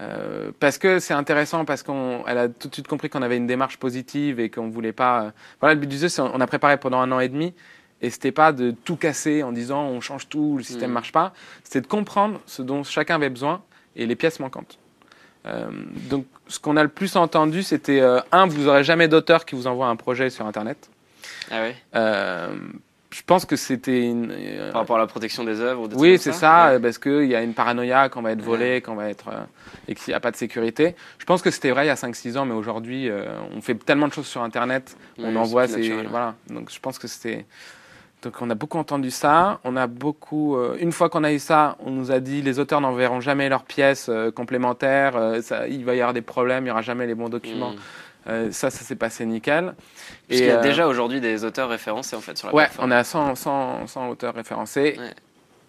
Euh, parce que c'est intéressant, parce qu'elle a tout de suite compris qu'on avait une démarche positive et qu'on voulait pas. Euh, voilà, le but du jeu, c'est on a préparé pendant un an et demi, et c'était pas de tout casser en disant on change tout, le système ne mm. marche pas. C'était de comprendre ce dont chacun avait besoin et les pièces manquantes. Euh, donc, ce qu'on a le plus entendu, c'était un, vous aurez jamais d'auteur qui vous envoie un projet sur Internet. Ah oui je pense que c'était une. Euh, Par rapport à la protection des œuvres Oui, c'est ça, parce qu'il y a une paranoïa qu'on va être volé, qu'on va être. Euh, et qu'il n'y a pas de sécurité. Je pense que c'était vrai il y a 5-6 ans, mais aujourd'hui, euh, on fait tellement de choses sur Internet, on envoie ces. Voilà. Donc je pense que c'était. Donc on a beaucoup entendu ça. On a beaucoup. une fois qu'on a eu ça, on nous a dit les auteurs n'enverront jamais leurs pièces complémentaires. Ça, il va y avoir des problèmes, il n'y aura jamais les bons documents. Mm. Euh, ça, ça s'est passé nickel. Parce il y a euh, déjà aujourd'hui des auteurs référencés en fait sur la ouais, plateforme. on a 100, 100, 100 auteurs référencés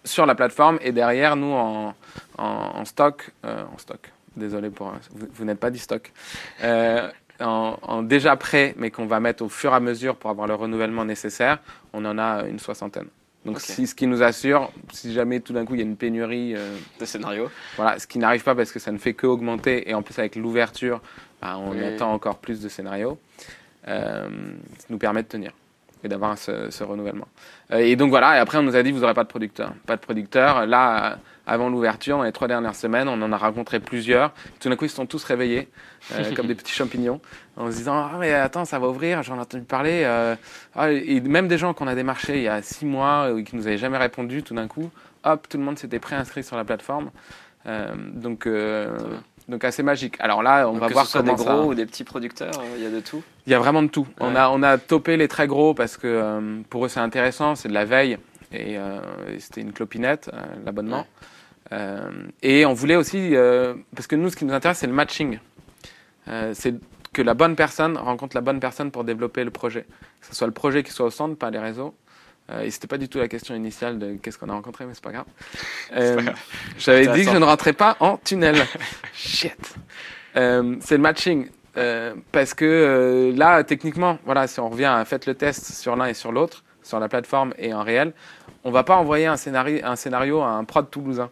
sur la plateforme et derrière nous en, en, stock, euh, en stock. Désolé pour vous, n'êtes pas du stock. En, déjà prêt, mais qu'on va mettre au fur et à mesure pour avoir le renouvellement nécessaire, on en a une soixantaine. Donc, ce qui nous assure, si jamais tout d'un coup il y a une pénurie de scénarios, voilà, ce qui n'arrive pas parce que ça ne fait que augmenter, et en plus avec l'ouverture, bah, on attend encore plus de scénarios, euh, ça nous permet de tenir et d'avoir ce, renouvellement. Euh, et donc voilà, et après on nous a dit vous n'aurez pas de producteur. Pas de producteur. Là, avant l'ouverture, dans les trois dernières semaines, on en a rencontré plusieurs. Tout d'un coup, ils se sont tous réveillés, euh, comme des petits champignons, en se disant Ah, mais attends, ça va ouvrir, j'en ai entendu parler. Ah, et même des gens qu'on a démarchés il y a six mois et qui nous avaient jamais répondu, tout d'un coup, hop, tout le monde s'était préinscrit sur la plateforme. donc. Donc assez magique. Alors là, on va voir ce soit des gros ou des petits producteurs, euh, il y a de tout. Il y a vraiment de tout. On a on a topé les très gros parce que euh, pour eux c'est intéressant, c'est de la veille et, euh, c'était une clopinette l'abonnement. et on voulait aussi parce que nous ce qui nous intéresse c'est le matching. c'est que la bonne personne rencontre la bonne personne pour développer le projet. Que ce soit le projet qui soit au centre, pas les réseaux. Euh, et c'était pas du tout la question initiale de qu'est-ce qu'on a rencontré, mais c'est pas grave. Euh, J'avais dit que je ne rentrais pas en tunnel. Shit. Euh, c'est le matching. Euh, parce que là, techniquement, voilà, si on revient à faites le test sur l'un et sur l'autre, sur la plateforme et en réel, on va pas envoyer un scénario, un scénario à un prod toulousain.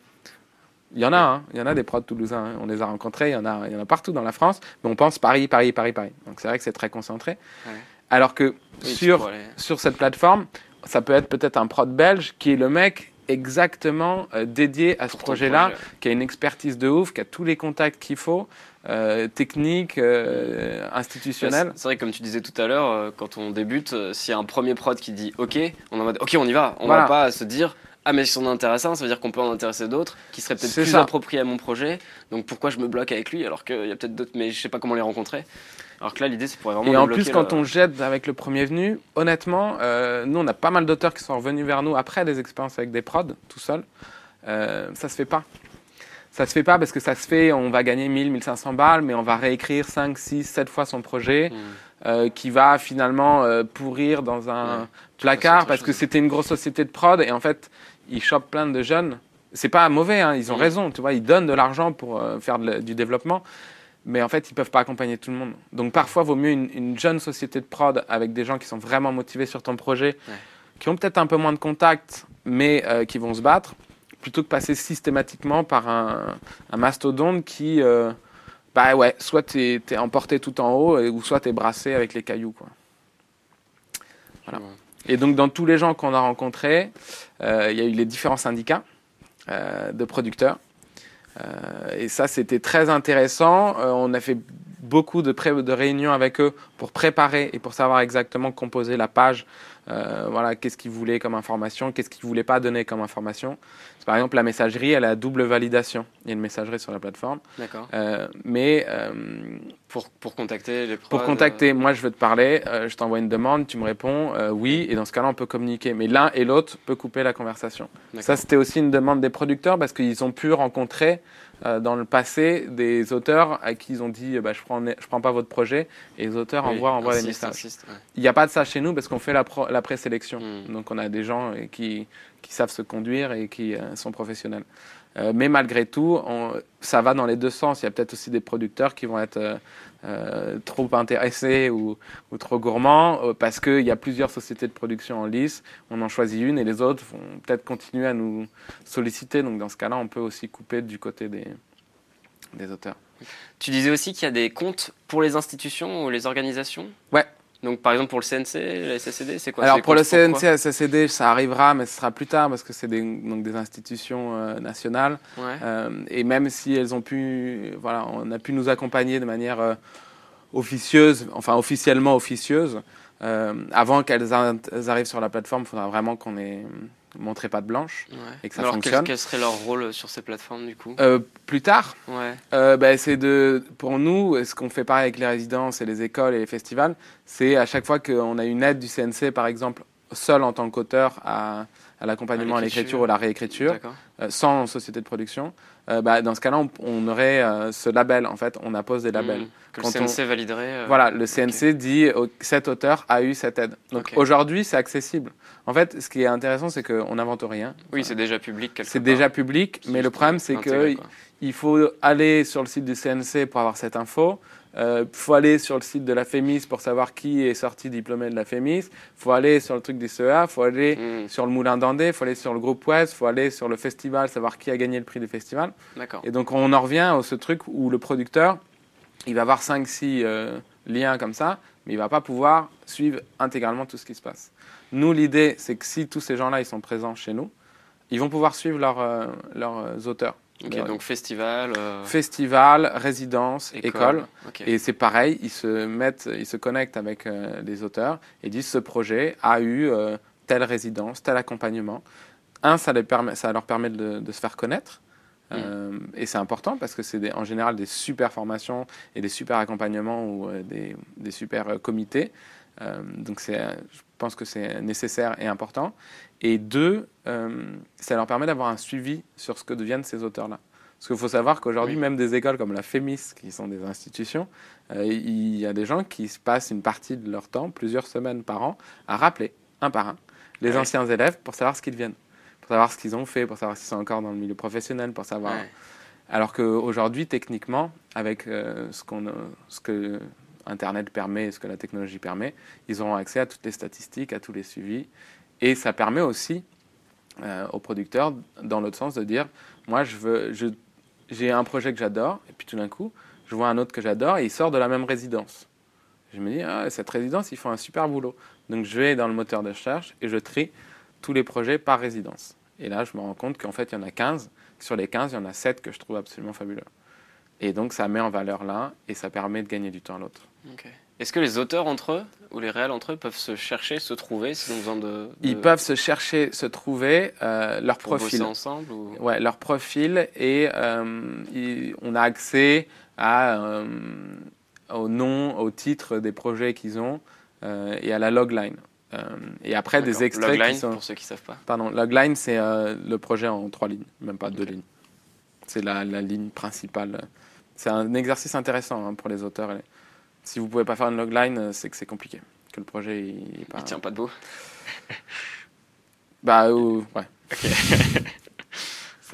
Il y en a, hein, il y en a des prods toulousains, hein. on les a rencontrés, il y, en a, il y en a partout dans la France, mais on pense Paris, Paris, Paris, Paris. Donc c'est vrai que c'est très concentré. Alors que sur, sur cette plateforme, ça peut être peut-être un prod belge qui est le mec exactement euh, dédié à ce projet-là, qui a une expertise de ouf, qui a tous les contacts qu'il faut, euh, techniques, euh, institutionnels. C'est vrai, comme tu disais tout à l'heure, quand on débute, s'il y a un premier prod qui dit OK, on en OK, on y va. On ne va pas se dire ah mais si on est intéressant, ça veut dire qu'on peut en intéresser d'autres qui seraient peut-être plus appropriés à mon projet. Donc pourquoi je me bloque avec lui alors qu'il y a peut-être d'autres, mais je sais pas comment les rencontrer. Alors que là, l'idée, c'est pour vraiment. Et en plus, quand on jette avec le premier venu, honnêtement, euh, nous, on a pas mal d'auteurs qui sont revenus vers nous après des expériences avec des prods, tout seul. Euh, ça se fait pas. Ça se fait pas parce que ça se fait, on va gagner 1000, 1500 balles, mais on va réécrire 5, 6, 7 fois son projet, hmm. euh, qui va finalement euh, pourrir dans un placard parce que c'était une grosse société de prod et en fait, ils chopent plein de jeunes. C'est pas mauvais, hein, ils ont hmm. raison, tu vois, ils donnent de l'argent pour euh, faire du développement, mais en fait, ils peuvent pas accompagner tout le monde. Donc parfois, vaut mieux une, jeune société de prod avec des gens qui sont vraiment motivés sur ton projet, qui ont peut-être un peu moins de contacts, mais qui vont se battre plutôt que passer systématiquement par un, mastodonte qui, euh, bah ouais, soit tu es, emporté tout en haut, ou soit tu es brassé avec les cailloux. Quoi. Voilà. Et donc, dans tous les gens qu'on a rencontrés, euh, il y a eu les différents syndicats euh, de producteurs. Et ça, c'était très intéressant. on a fait beaucoup de, de réunions avec eux pour préparer et pour savoir exactement composer la page euh, voilà, qu'est-ce qu'ils voulaient comme information, qu'est-ce qu'ils ne voulaient pas donner comme information. Par exemple, la messagerie, elle a double validation. Il y a une messagerie sur la plateforme. D'accord. Euh, mais. Euh, pour, pour contacter les Pour contacter, moi je veux te parler, je t'envoie une demande, tu me réponds oui, et dans ce cas-là, on peut communiquer. Mais l'un et l'autre peut couper la conversation. Ça, c'était aussi une demande des producteurs parce qu'ils ont pu rencontrer euh, dans le passé des auteurs à qui ils ont dit bah, je prends je prends pas votre projet et les auteurs envoient envoient des messages. Il n'y a pas de ça chez nous parce qu'on fait la, la présélection. Hmm. Donc on a des gens qui, qui savent se conduire et qui euh, sont professionnels. Euh, mais malgré tout, ça va dans les deux sens. Il y a peut-être aussi des producteurs qui vont être euh, trop intéressés ou, trop gourmands euh, parce qu'il y a plusieurs sociétés de production en lice. On en choisit une et les autres vont peut-être continuer à nous solliciter. Donc dans ce cas-là, on peut aussi couper du côté des, des auteurs. Tu disais aussi qu'il y a des comptes pour les institutions ou les organisations? Ouais, donc, par exemple, pour le CNC, la SSCD, c'est quoi? Alors, pour le CNC, la SSCD, ça arrivera, mais ce sera plus tard parce que c'est des, donc des institutions euh, nationales. Euh, et même si elles ont pu, voilà, on a pu nous accompagner de manière euh, officieuse, enfin officiellement officieuse, avant qu'elles arrivent sur la plateforme, il faudra vraiment qu'on ait montrer pas de blanche et que ça Alors fonctionne. Quel, serait leur rôle sur ces plateformes du coup euh, Plus tard, ouais. euh, bah, c'est de, pour nous, ce qu'on fait pareil avec les résidences et les écoles et les festivals, c'est à chaque fois qu'on a une aide du CNC, par exemple, seul en tant qu'auteur à, à l'accompagnement à l'écriture ou à la réécriture, euh, sans société de production, euh, bah, dans ce cas-là, on, aurait euh, ce label. En fait, on appose des hmm. labels. que le CNC validerait. Voilà, le CNC dit cet auteur a eu cette aide. Donc aujourd'hui, c'est accessible. En fait, ce qui est intéressant, c'est qu'on n'invente rien. Oui, c'est déjà public. C'est déjà public, mais le problème, c'est qu'il faut aller sur le site du CNC pour avoir cette info. Il euh, faut aller sur le site de la FEMIS pour savoir qui est sorti diplômé de la FEMIS. Il faut aller sur le truc du CEA. Il faut aller hmm. sur le Moulin d'Andé. Il faut aller sur le groupe Ouest. Il faut aller sur le festival, savoir qui a gagné le prix du festival. Et donc on en revient à ce truc où le producteur, il va avoir 5-6 euh, liens comme ça, mais il ne va pas pouvoir suivre intégralement tout ce qui se passe. Nous, l'idée, c'est que si tous ces gens-là, ils sont présents chez nous, ils vont pouvoir suivre euh, leurs auteurs donc festival. Euh, festival, résidence, école. Et c'est pareil, ils se mettent, ils se connectent avec euh, les auteurs et disent ce projet a eu euh, telle résidence, tel accompagnement. Un, ça, les permet, ça leur permet de, se faire connaître. Mm. et c'est important parce que c'est en général des super formations et des super accompagnements ou des, des, super comités. donc c'est, je pense que c'est nécessaire et important. Et deux, euh, ça leur permet d'avoir un suivi sur ce que deviennent ces auteurs-là. Parce qu'il faut savoir qu'aujourd'hui, même des écoles comme la FEMIS, qui sont des institutions, euh, il y a des gens qui se passent une partie de leur temps, plusieurs semaines par an, à rappeler, un par un, les anciens élèves pour savoir ce qu'ils deviennent, pour savoir ce qu'ils ont fait, pour savoir s'ils sont encore dans le milieu professionnel, pour savoir... Alors qu'aujourd'hui, techniquement, avec euh, ce, qu'on, ce que Internet permet, ce que la technologie permet, ils auront accès à toutes les statistiques, à tous les suivis, et ça permet aussi euh, aux producteurs, dans l'autre sens, de dire moi, j'ai un projet que j'adore, et puis tout d'un coup, je vois un autre que j'adore, et il sort de la même résidence. Je me dis, ah, cette résidence, ils font un super boulot. Donc je vais dans le moteur de recherche et je trie tous les projets par résidence. Et là, je me rends compte qu'en fait, il y en a 15. Sur les 15, il y en a 7 que je trouve absolument fabuleux. Et donc, ça met en valeur l'un et ça permet de gagner du temps à l'autre. Est-ce que les auteurs entre eux ou les réels entre eux peuvent se chercher, se trouver s'ils ont besoin de, Ils peuvent se chercher, se trouver, euh, leur pour profil. ensemble ou... Ouais, leur profil et euh, il- on a accès à, euh, au nom, au titre des projets qu'ils ont euh, et à la logline. Et après des extraits Logline, qui sont. pour ceux qui savent pas. Pardon, logline c'est le projet en trois lignes, même pas deux lignes. C'est la, la ligne principale. C'est un exercice intéressant hein, pour les auteurs. Et si vous pouvez pas faire une logline, euh, c'est que c'est compliqué, que le projet il. Il tient pas debout. Bah euh, ouais.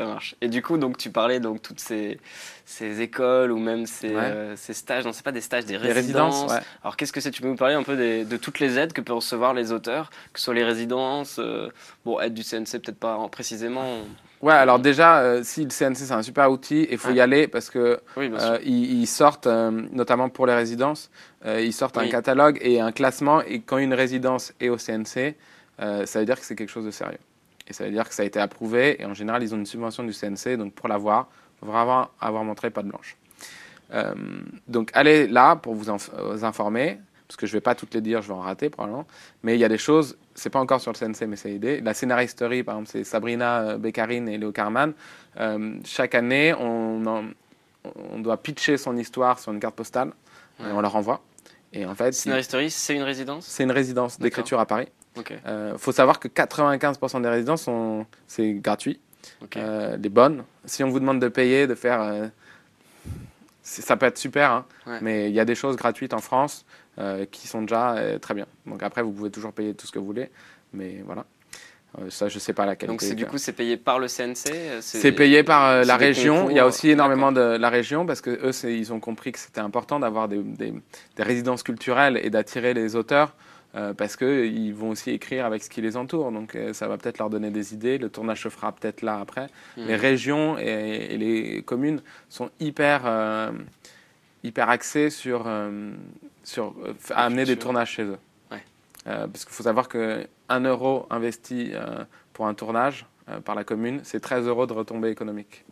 Ça marche. Et du coup, donc tu parlais donc toutes ces, ces écoles ou même ces, Ouais. euh, ces stages. Non, c'est pas des stages, des résidences. résidences, ouais. Alors qu'est-ce que c'est? Tu peux nous parler un peu des- de toutes les aides que peuvent recevoir les auteurs, que ce soit les résidences, euh, bon aide du CNC peut-être pas en- précisément. Ouais, alors déjà, euh, si le CNC c'est un super outil, il faut y aller parce que Oui. Euh, ils, ils sortent, euh, notamment pour les résidences, ils sortent un catalogue et un classement. Et quand une résidence est au CNC, ça veut dire que c'est quelque chose de sérieux. Et ça veut dire que ça a été approuvé. Et en général, ils ont une subvention du CNC. Donc pour l'avoir, il faut vraiment avoir montré pas de blanche. Euh, donc allez là pour vous, inf- vous informer. Parce que je vais pas toutes les dire, je vais en rater probablement. Mais il y a des choses, c'est pas encore sur le CNC, mais c'est l'idée. La scénaristerie, par exemple, c'est Sabrina euh, Beccarin et Léo Carman. Euh, chaque année, on, en- on doit pitcher son histoire sur une carte postale et on leur envoie. Et en fait, Scénaristerie, c'est une résidence? C'est une résidence d'écriture à Paris. Il faut savoir que 95% des résidences, sont, c'est gratuit. ok. Euh, les bonnes. Si on vous demande de payer, de faire... euh, ça peut être super, hein, Ouais. mais il y a des choses gratuites en France euh, qui sont déjà euh, très bien. Donc après, vous pouvez toujours payer tout ce que vous voulez, mais voilà. Euh, ça, je sais pas la qualité. Donc c'est du coup c'est payé par le CNC. euh, C'est payé par euh, la région. concours, Il y a aussi euh, énormément de la région parce que eux, ils ont compris que c'était important d'avoir des, des- des résidences culturelles et d'attirer les auteurs euh, parce que ils vont aussi écrire avec ce qui les entoure. Donc euh, ça va peut-être leur donner des idées. Le tournage se fera peut-être là après. Mhm. Les régions et, et les communes sont hyper euh, hyper axées sur sur f- amener des tournages chez eux. Ouais. Parce qu'il faut savoir que 1 euro investi pour un tournage par la commune, c'est 13 euros de retombées économiques.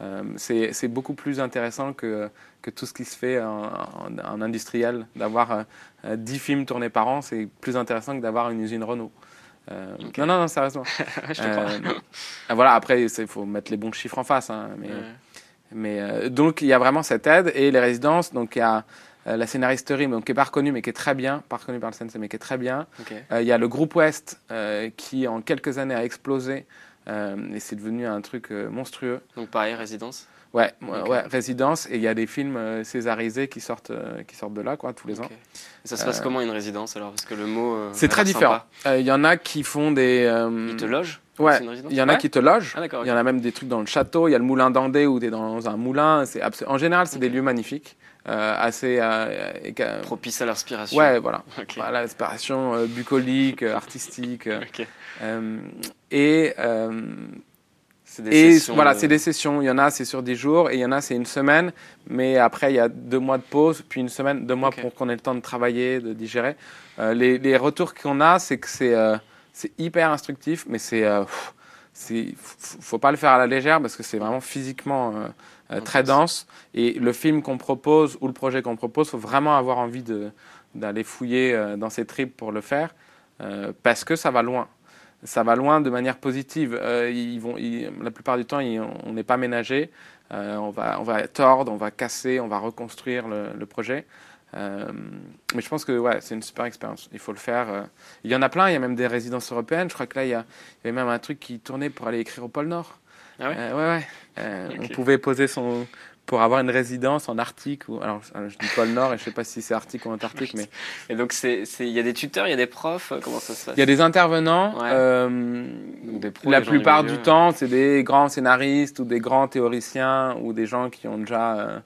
Euh, c'est beaucoup plus intéressant que, que tout ce qui se fait en, en- en industriel. D'avoir euh, euh, 10 films tournés par an, c'est plus intéressant que d'avoir une usine Renault. Euh. Non, non, non, sérieusement. je te crois. Euh, voilà, après, il faut mettre les bons chiffres en face. hein, mais, Ouais. mais, euh, donc, il y a vraiment cette aide. Et les résidences, donc il y a euh, la scénaristerie, donc, qui n'est pas reconnue, mais qui est très bien, pas reconnue par le CNC, mais qui est très bien. Euh, Il y a le groupe Ouest, euh, qui en quelques années a explosé. Euh, et c'est devenu un truc euh, monstrueux. Donc pareil résidence. Ouais, résidence. Et il y a des films euh, césarisés qui sortent, euh, qui sortent de là, quoi, tous les ans. Et ça se passe Euh, comment une résidence alors? Parce que le mot. C'est a très différent. Il y en a qui font des. Ils te logent? Ouais, il y en a Ouais. qui te logent. Ah. Il y en a même des trucs dans le château. Il y a le moulin d'Andé où tu es dans un moulin. C'est abs- En général, c'est des lieux magnifiques, assez. euh, Propice à l'inspiration. Ouais, voilà. L'inspiration euh, bucolique, euh, artistique. euh, Ok. euh, et euh, C'est des et sessions voilà, c'est des sessions. Il y en a, c'est sur 10 jours, et il y en a, c'est une semaine. Mais après, il y a deux mois de pause, puis une semaine, deux mois pour qu'on ait le temps de travailler, de digérer. Euh, les, les retours qu'on a, c'est que c'est euh, c'est hyper instructif, mais c'est. C'est- faut pas le faire à la légère parce que c'est vraiment physiquement euh, euh, très dense. Et le film qu'on propose ou le projet qu'on propose, faut vraiment avoir envie de- d'aller fouiller euh, dans ses tripes pour le faire euh, parce que ça va loin ça va loin de manière positive. Euh, ils vont, ils- la plupart du temps, ils- on n'est pas ménagé. Euh, on, va, on va tordre, on va casser, on va reconstruire le, le projet. Euh, mais je pense que ouais, c'est une super expérience. Il faut le faire. euh. Il y en a plein. Il y a même des résidences européennes. Je crois que là, il y, a, il y avait même un truc qui tournait pour aller écrire au pôle Nord. Ah ouais? Euh, ouais. On pouvait poser son pour avoir une résidence en Arctique ou alors je dis pôle Nord et je sais pas si c'est Arctique ou Antarctique, mais Et donc c'est il y a des tuteurs, il y a des profs. Comment ça se passe? Il y a des intervenants. Ouais. Donc des pros, la du plupart du temps, c'est des grands scénaristes ou des grands théoriciens ou des gens qui ont déjà,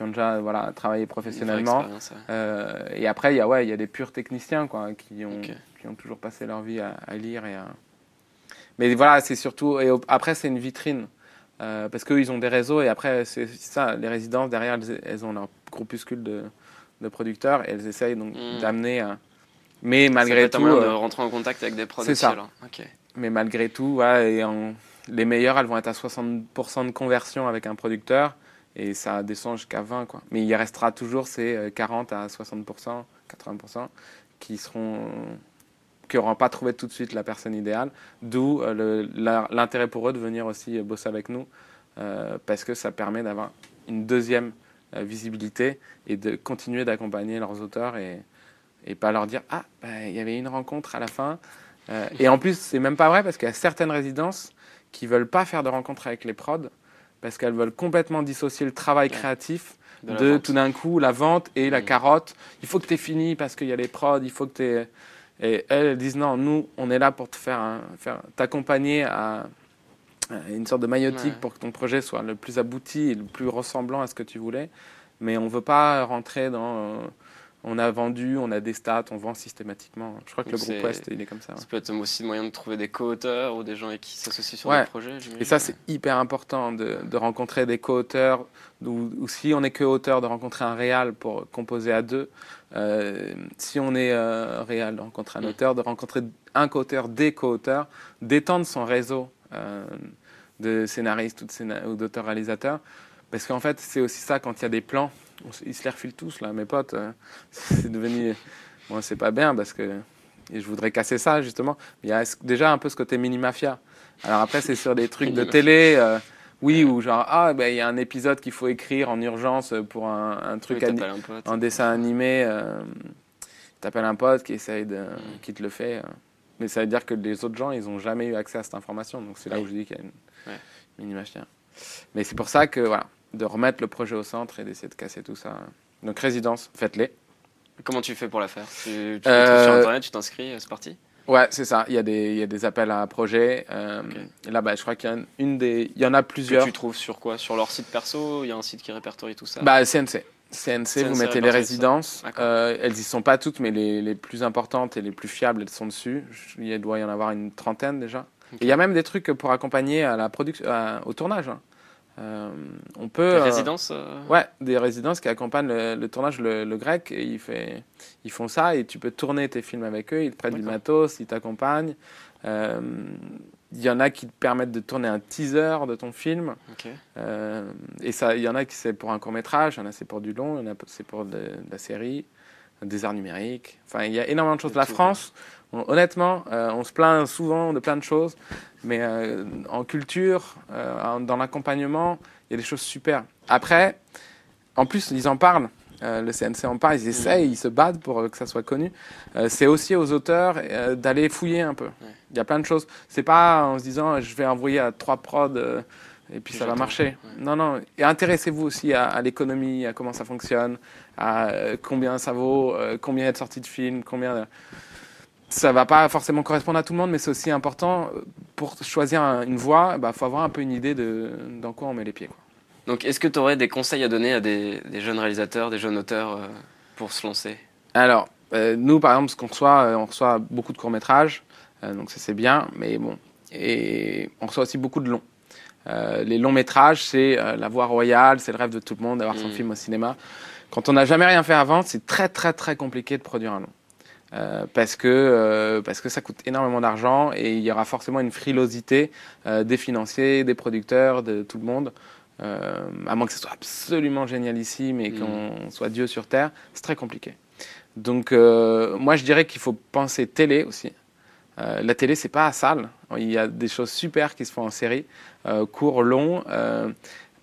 qui ont déjà voilà, travaillé professionnellement. Euh, et après, il y a, ouais, il y a des purs techniciens quoi, qui, ont, qui ont toujours passé leur vie à, à lire. Et à... Mais voilà, c'est surtout. Et après, c'est une vitrine. Euh, parce qu'eux, ils ont des réseaux. Et après, c'est ça, les résidences, derrière, elles, elles ont leur groupuscule de, de producteurs. Et elles essayent donc Mm. d'amener. à- Mais malgré tout. moyen de euh, rentrer en contact avec des prods c'est ça. alors. Mais malgré tout, ouais, et en- les meilleures, elles vont être à 60% de conversion avec un producteur. Et ça descend jusqu'à 20 quoi. Mais il restera toujours ces 40 à 60%, 80% qui seront qui n'auront pas trouvé tout de suite la personne idéale, d'où l'intérêt pour eux de venir aussi bosser avec nous, parce que ça permet d'avoir une deuxième visibilité et de continuer d'accompagner leurs auteurs et, et pas leur dire ah bah, il y avait une rencontre à la fin euh, et en plus c'est même pas vrai parce qu'il y a certaines résidences qui veulent pas faire de rencontre avec les prods parce qu'elles veulent complètement dissocier le travail créatif de, tout d'un coup la vente et la mmh. carotte. Il faut que tu aies fini parce qu'il y a les prods il faut que tu et elles, disent non nous on est là pour te faire, faire t'accompagner à, une sorte de maillotique pour que ton projet soit le plus abouti et le plus ressemblant à ce que tu voulais. Mais on veut pas rentrer dans euh, on a vendu, on a des stats, on vend systématiquement. Je crois que le groupe West, il est comme ça. Ça peut être aussi le moyen de trouver des co-auteurs ou des gens qui s'associent sur des projets. Et ça, c'est hyper important de, rencontrer des co-auteurs, ou, si on est que auteur, de rencontrer un réal pour composer à deux. Euh, si on est euh, réal, de rencontrer un mm. auteur, de rencontrer un co-auteur, des co-auteurs, d'étendre son réseau euh, de scénaristes ou d'auteurs-réalisateurs. Parce qu'en fait, c'est aussi ça quand il y a des plans ils se les refilent tous, là, mes potes. Euh, c'est devenu. Moi, c'est pas bien parce que. je voudrais casser ça, justement. Il y a déjà un peu ce côté mini-mafia. Alors après, c'est sur des trucs de télé. Euh, oui, ou genre, ah, ben, il y a un épisode qu'il faut écrire en urgence pour un, truc en dessin animé. Euh, T'appelles un pote qui essaye de, mm. qui te le fait. Euh. mais ça veut dire que les autres gens, ils n'ont jamais eu accès à cette information. Donc c'est là où je dis qu'il y a une mini-mafia. Mais c'est pour ça que, voilà, de remettre le projet au centre et d'essayer de casser tout ça. Donc résidence, faites-les. Comment tu fais pour la faire? Tu, tu euh, sur Internet, tu t'inscris, c'est parti? Ouais, c'est ça. Il y, a des, il y a des appels à projets. Euh, et là, bah, je crois qu'il y, a une des, il y en a plusieurs. Que tu trouves sur quoi? Sur leur site perso? Il y a un site qui répertorie tout ça? Bah, CNC. CNC, vous mettez les résidences. Euh, elles y sont pas toutes, mais les, les, plus importantes et les plus fiables, elles sont dessus. Il doit y en avoir une trentaine déjà. il y a même des trucs pour accompagner à la production, au tournage. Hein. Euh, on peut, des euh, résidences euh Ouais, des résidences qui accompagnent le, tournage, le, grec, et il fait, ils font ça, et tu peux tourner tes films avec eux, ils te prêtent du matos, ils t'accompagnent. Il y en a qui te permettent de tourner un teaser de ton film. et ça, il y en a qui c'est pour un court métrage, il y en a c'est pour du long, il y en a c'est pour de, la série, des arts numériques. Enfin, il y a énormément de choses. La France, honnêtement, on se plaint souvent de plein de choses. Mais euh, en culture, euh, dans l'accompagnement, il y a des choses super. Après, en plus, ils en parlent. Euh, le CNC en parle, ils essayent, ils se battent pour que ça soit connu. c'est aussi aux auteurs d'aller fouiller un peu. Il y a plein de choses. C'est pas en se disant je vais envoyer à trois prods et puis ça va marcher. Non, non. Et intéressez-vous aussi à, à l'économie, à comment ça fonctionne, à combien ça vaut, combien il y a de sorties de films, combien ça va pas forcément correspondre à tout le monde, mais c'est aussi important euh, pour choisir une voie, il bah, faut avoir un peu une idée de dans quoi on met les pieds. Quoi. Donc, est-ce que tu aurais des conseils à donner à des, jeunes réalisateurs, des jeunes auteurs euh, pour se lancer? Alors, euh, nous, par exemple, ce qu'on reçoit, on reçoit beaucoup de courts métrages, donc ça c'est bien, mais bon, et on reçoit aussi beaucoup de longs. les longs métrages, c'est la voie royale, c'est le rêve de tout le monde d'avoir son mmh. film au cinéma. Quand on n'a jamais rien fait avant, c'est très très très compliqué de produire un long. Euh, parce, que, euh, parce que ça coûte énormément d'argent et il y aura forcément une frilosité euh, des financiers, des producteurs, de tout le monde. à moins que ce soit absolument génialissime et mm. qu'on soit Dieu sur Terre, c'est très compliqué. Donc moi je dirais qu'il faut penser télé aussi. la télé c'est pas à salle. Il y a des choses super qui se font en série, court, long,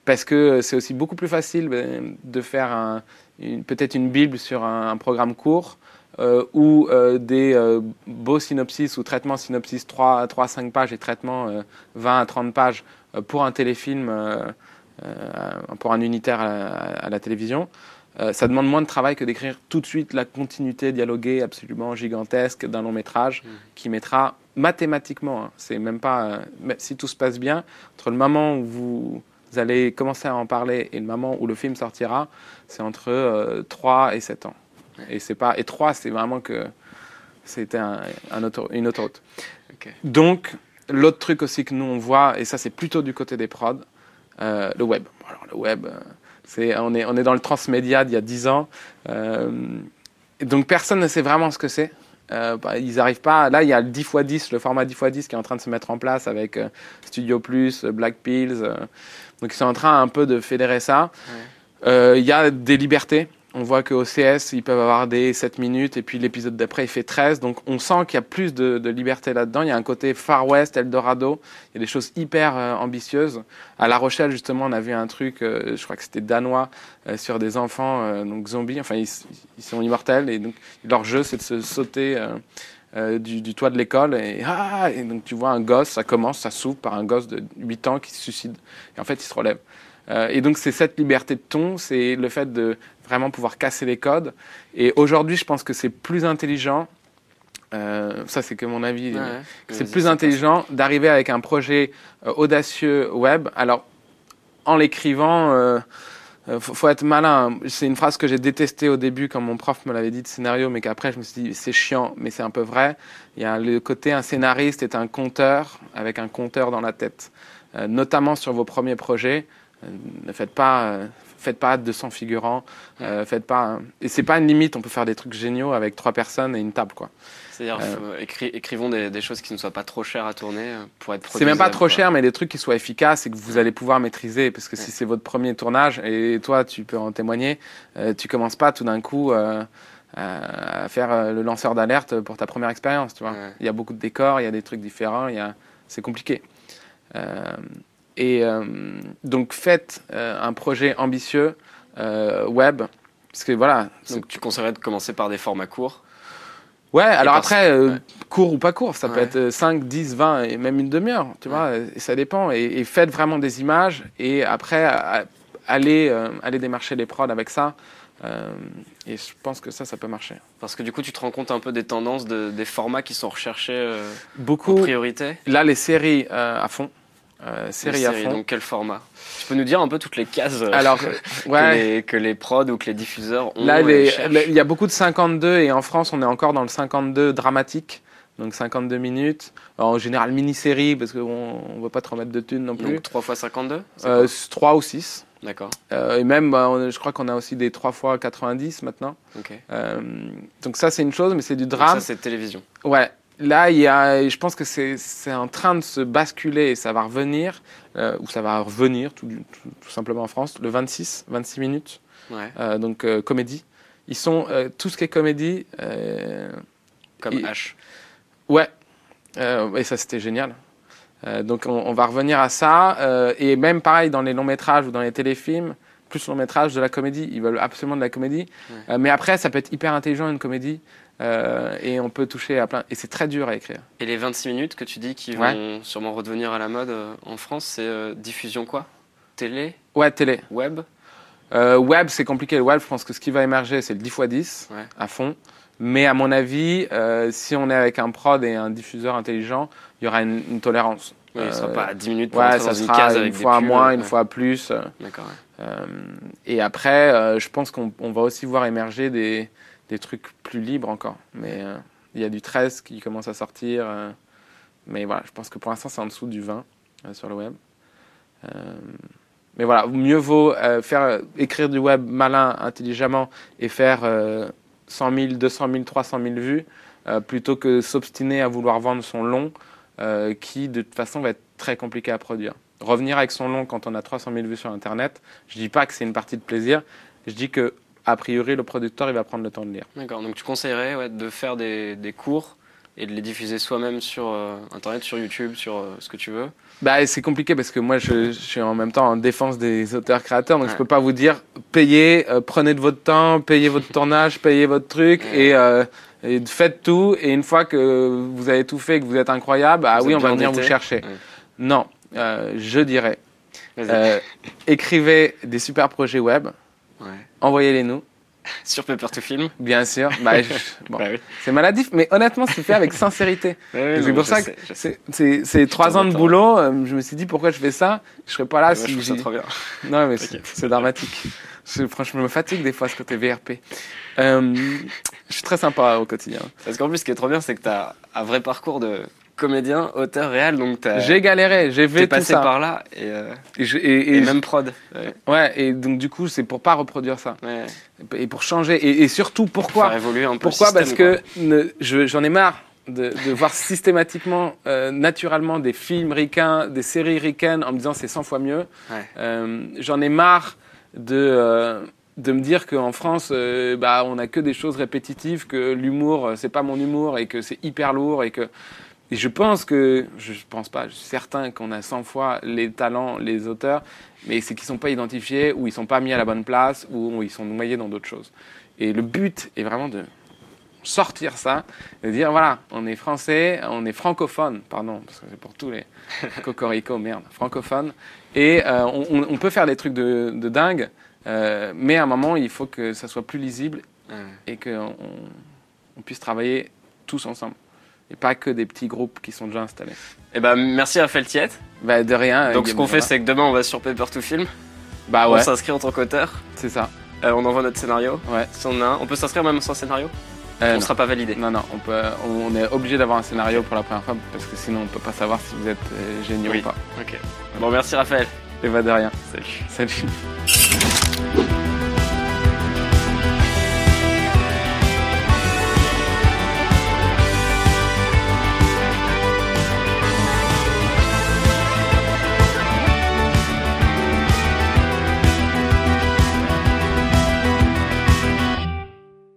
parce que c'est aussi beaucoup plus facile de faire peut-être une bible sur un, un programme court euh, ou euh, des euh, beaux synopsis ou traitements synopsis 3 à 5 pages et traitements 20 à 30 pages pour un téléfilm, pour un unitaire à, la télévision. ça demande moins de travail que d'écrire tout de suite la continuité dialoguée absolument gigantesque d'un long métrage mmh. qui mettra mathématiquement, hein, c'est même pas si tout se passe bien, entre le moment où vous, allez commencer à en parler et le moment où le film sortira, c'est entre 3 et 7 ans. Et c'est pas étroit, c'est vraiment que c'était un, une autoroute. Donc, l'autre truc aussi que nous on voit, et ça c'est plutôt du côté des prods, euh, le web. Alors, le web, euh, c'est, on, est, on est dans le transmédia d'il y a 10 ans. Euh, donc personne ne sait vraiment ce que c'est. Euh, bah, ils n'arrivent pas. Là, il y a le 10 x 10, le format 10 x 10 qui est en train de se mettre en place avec euh, Studio Plus, Black Pills. donc, ils sont en train un peu de fédérer ça. Il y a des libertés on voit qu'au CS, ils peuvent avoir des 7 minutes et puis l'épisode d'après, il fait 13. Donc on sent qu'il y a plus de, liberté là-dedans. Il y a un côté Far West, Eldorado. Il y a des choses hyper euh, ambitieuses. À La Rochelle, justement, on a vu un truc, euh, je crois que c'était danois, euh, sur des enfants donc zombies. Enfin, ils, sont immortels et donc leur jeu, c'est de se sauter. Du, toit de l'école et, ah, et donc tu vois un gosse, ça commence, ça s'ouvre par un gosse de 8 ans qui se suicide et en fait il se relève. et donc c'est cette liberté de ton, c'est le fait de vraiment pouvoir casser les codes. Et aujourd'hui, je pense que c'est plus intelligent. Euh, ça, c'est que mon avis. c'est plus intelligent d'arriver avec un projet euh, audacieux web. Alors, en l'écrivant, euh, faut, être malin. C'est une phrase que j'ai détestée au début quand mon prof me l'avait dit de scénario, mais qu'après je me suis dit c'est chiant, mais c'est un peu vrai. Il y a le côté un scénariste est un conteur avec un compteur dans la tête, notamment sur vos premiers projets. ne faites pas, faites pas 200 figurants, euh, faites pas. Et c'est pas une limite, on peut faire des trucs géniaux avec trois personnes et une table, quoi. C'est-à-dire, euh, écrivons des, choses qui ne soient pas trop chères à tourner euh, pour être. C'est même pas trop cher, mais des trucs qui soient efficaces et que vous allez pouvoir maîtriser, parce que si c'est votre premier tournage et toi, tu peux en témoigner, tu commences pas tout d'un coup. à faire le lanceur d'alerte pour ta première expérience, tu vois. Il y a beaucoup de décors, il y a des trucs différents, il y a... c'est compliqué. Et euh, donc faites euh, un projet ambitieux euh, web, parce que voilà. Donc tu conseillerais de commencer par des formats courts? Ouais, alors après, court ou pas court, ça peut être 5, 10, 20 et même une demi-heure, tu vois, et ça dépend. Et, faites vraiment des images et après, allez, allez démarcher les prods avec ça. et je pense que ça, ça peut marcher. Parce que du coup, tu te rends compte un peu des tendances, des formats qui sont recherchés Beaucoup, en priorité? Là, les séries à fond. Euh, série à fond. Donc quel format? Tu peux nous dire un peu toutes les cases euh, Alors, que, les, que les prods ou que les diffuseurs ont Là, il y a beaucoup de 52 et en France, on est encore dans le 52 dramatique. Donc 52 minutes. en général, mini-série, parce qu'on ne veut pas trop mettre de thunes non plus. Donc 3 x 52 euh, 3 ou 6. D'accord. Euh, et même, bah, je crois qu'on a aussi des 3 x 90 maintenant. Donc ça, c'est une chose, mais c'est du drame. ça, c'est télévision. Ouais. Là, il y a, je pense que c'est en train de se basculer et ça va revenir, euh, ou ça va revenir tout, tout, simplement en France, le 26, 26 minutes. Ouais. Euh, donc, euh, comédie. Ils sont, tout ce qui est comédie. Comme H. Ouais. et ça, c'était génial. donc, on, va revenir à ça. et même pareil, dans les longs métrages ou dans les téléfilms, plus long métrage de la comédie. Ils veulent absolument de la comédie. mais après, ça peut être hyper intelligent une comédie. Euh, et on peut toucher à plein. Et c'est très dur à écrire. Et les 26 minutes que tu dis qui vont sûrement redevenir à la mode euh, en France, c'est euh, diffusion quoi? Télé? Ouais, télé. Web? Web, c'est compliqué. Le web, je pense que ce qui va émerger, c'est le 10 x 10 à fond. Mais à mon avis, si on est avec un prod et un diffuseur intelligent, il y aura une, tolérance. Oui, ne sera pas à 10 minutes pour ouais, ça dans une case avec une fois moins, une fois plus. D'accord. et après, je pense qu'on va aussi voir émerger des, des trucs plus libres encore. Mais euh, il y a du 13 qui commence à sortir. Euh, mais voilà, je pense que pour l'instant, c'est en dessous du 20 euh, sur le web. mais voilà, mieux vaut faire écrire du web malin, intelligemment et faire 100 000, 200 000, 300 000 vues plutôt que s'obstiner à vouloir vendre son long qui de toute façon va être très compliqué à produire. Revenir avec son long quand on a 300 000 vues sur Internet, je dis pas que c'est une partie de plaisir, je dis que a priori, le producteur, il va prendre le temps de lire. D'accord, donc tu conseillerais de faire des, cours et de les diffuser soi-même sur euh, Internet, sur YouTube, sur euh, ce que tu veux? Bah, C'est compliqué parce que moi, je, suis en même temps en défense des auteurs-créateurs, donc je ne peux pas vous dire, payez, euh, prenez de votre temps, payez votre tournage, payez votre truc et, faites tout. Et une fois que vous avez tout fait, que vous êtes incroyable, ah oui, on va venir vous chercher. Non, je dirais, écrivez des super projets web. Envoyez-les nous. Sur Paper to Film Bien sûr. Bah, bah c'est maladif, mais honnêtement, c'est fait avec sincérité. c'est pour ça que c'est trois ans de boulot. Euh, je me suis dit pourquoi je fais ça? Je serais pas là si. Je ça trop bien. Non, mais c'est dramatique. franchement, je me fatigue des fois ce côté VRP. Euh, je suis très sympa au quotidien. Parce qu'en plus, ce qui est trop bien, c'est que tu as un vrai parcours de comédien, auteur, réel, donc J'ai galéré, j'ai fait tout passé ça. par là et, euh, Et, je- et- et et- même prod. Ouais. ouais, et donc du coup, c'est pour pas reproduire ça. Ouais. Et pour changer. Et, surtout, pourquoi Faire évoluer un peu Pourquoi le Parce que je- j'en ai marre de, de voir systématiquement, euh, naturellement, des films ricains, des séries ricaines en me disant c'est 100 fois mieux. Ouais. Euh, j'en ai marre de, de me dire qu'en France, euh, bah, on n'a que des choses répétitives, que l'humour, c'est pas mon humour et que c'est hyper lourd et que. Et je pense que, je pense pas, je suis certain qu'on a 100 fois les talents, les auteurs, mais c'est qu'ils sont pas identifiés ou ils sont pas mis à la bonne place ou ils sont noyés dans d'autres choses. Et le but est vraiment de sortir ça, de dire voilà, on est français, on est francophone, pardon, parce que c'est pour tous les cocorico, merde, francophone, et euh, on, peut faire des trucs de, de dingue, euh, mais à un moment, il faut que ça soit plus lisible et qu'on on, on puisse travailler tous ensemble. Et pas que des petits groupes qui sont déjà installés. Eh ben, merci Raphaël Tiette. Bah, de rien. Donc, ce qu'on fait, c'est que demain, on va sur Paper to Film. Bah On ouais, s'inscrit en tant qu'auteur. c'est ça. Euh, on envoie notre scénario. Ouais. Si on a un. On peut s'inscrire même sans scénario Euh, On non. sera pas validé. Non, non, on, peut, on est obligé d'avoir un scénario pour la première fois parce que sinon on peut pas savoir si vous êtes euh, géniaux Oui. ou pas. Ok. Bon, merci Raphaël. Et va de rien. Salut. Salut.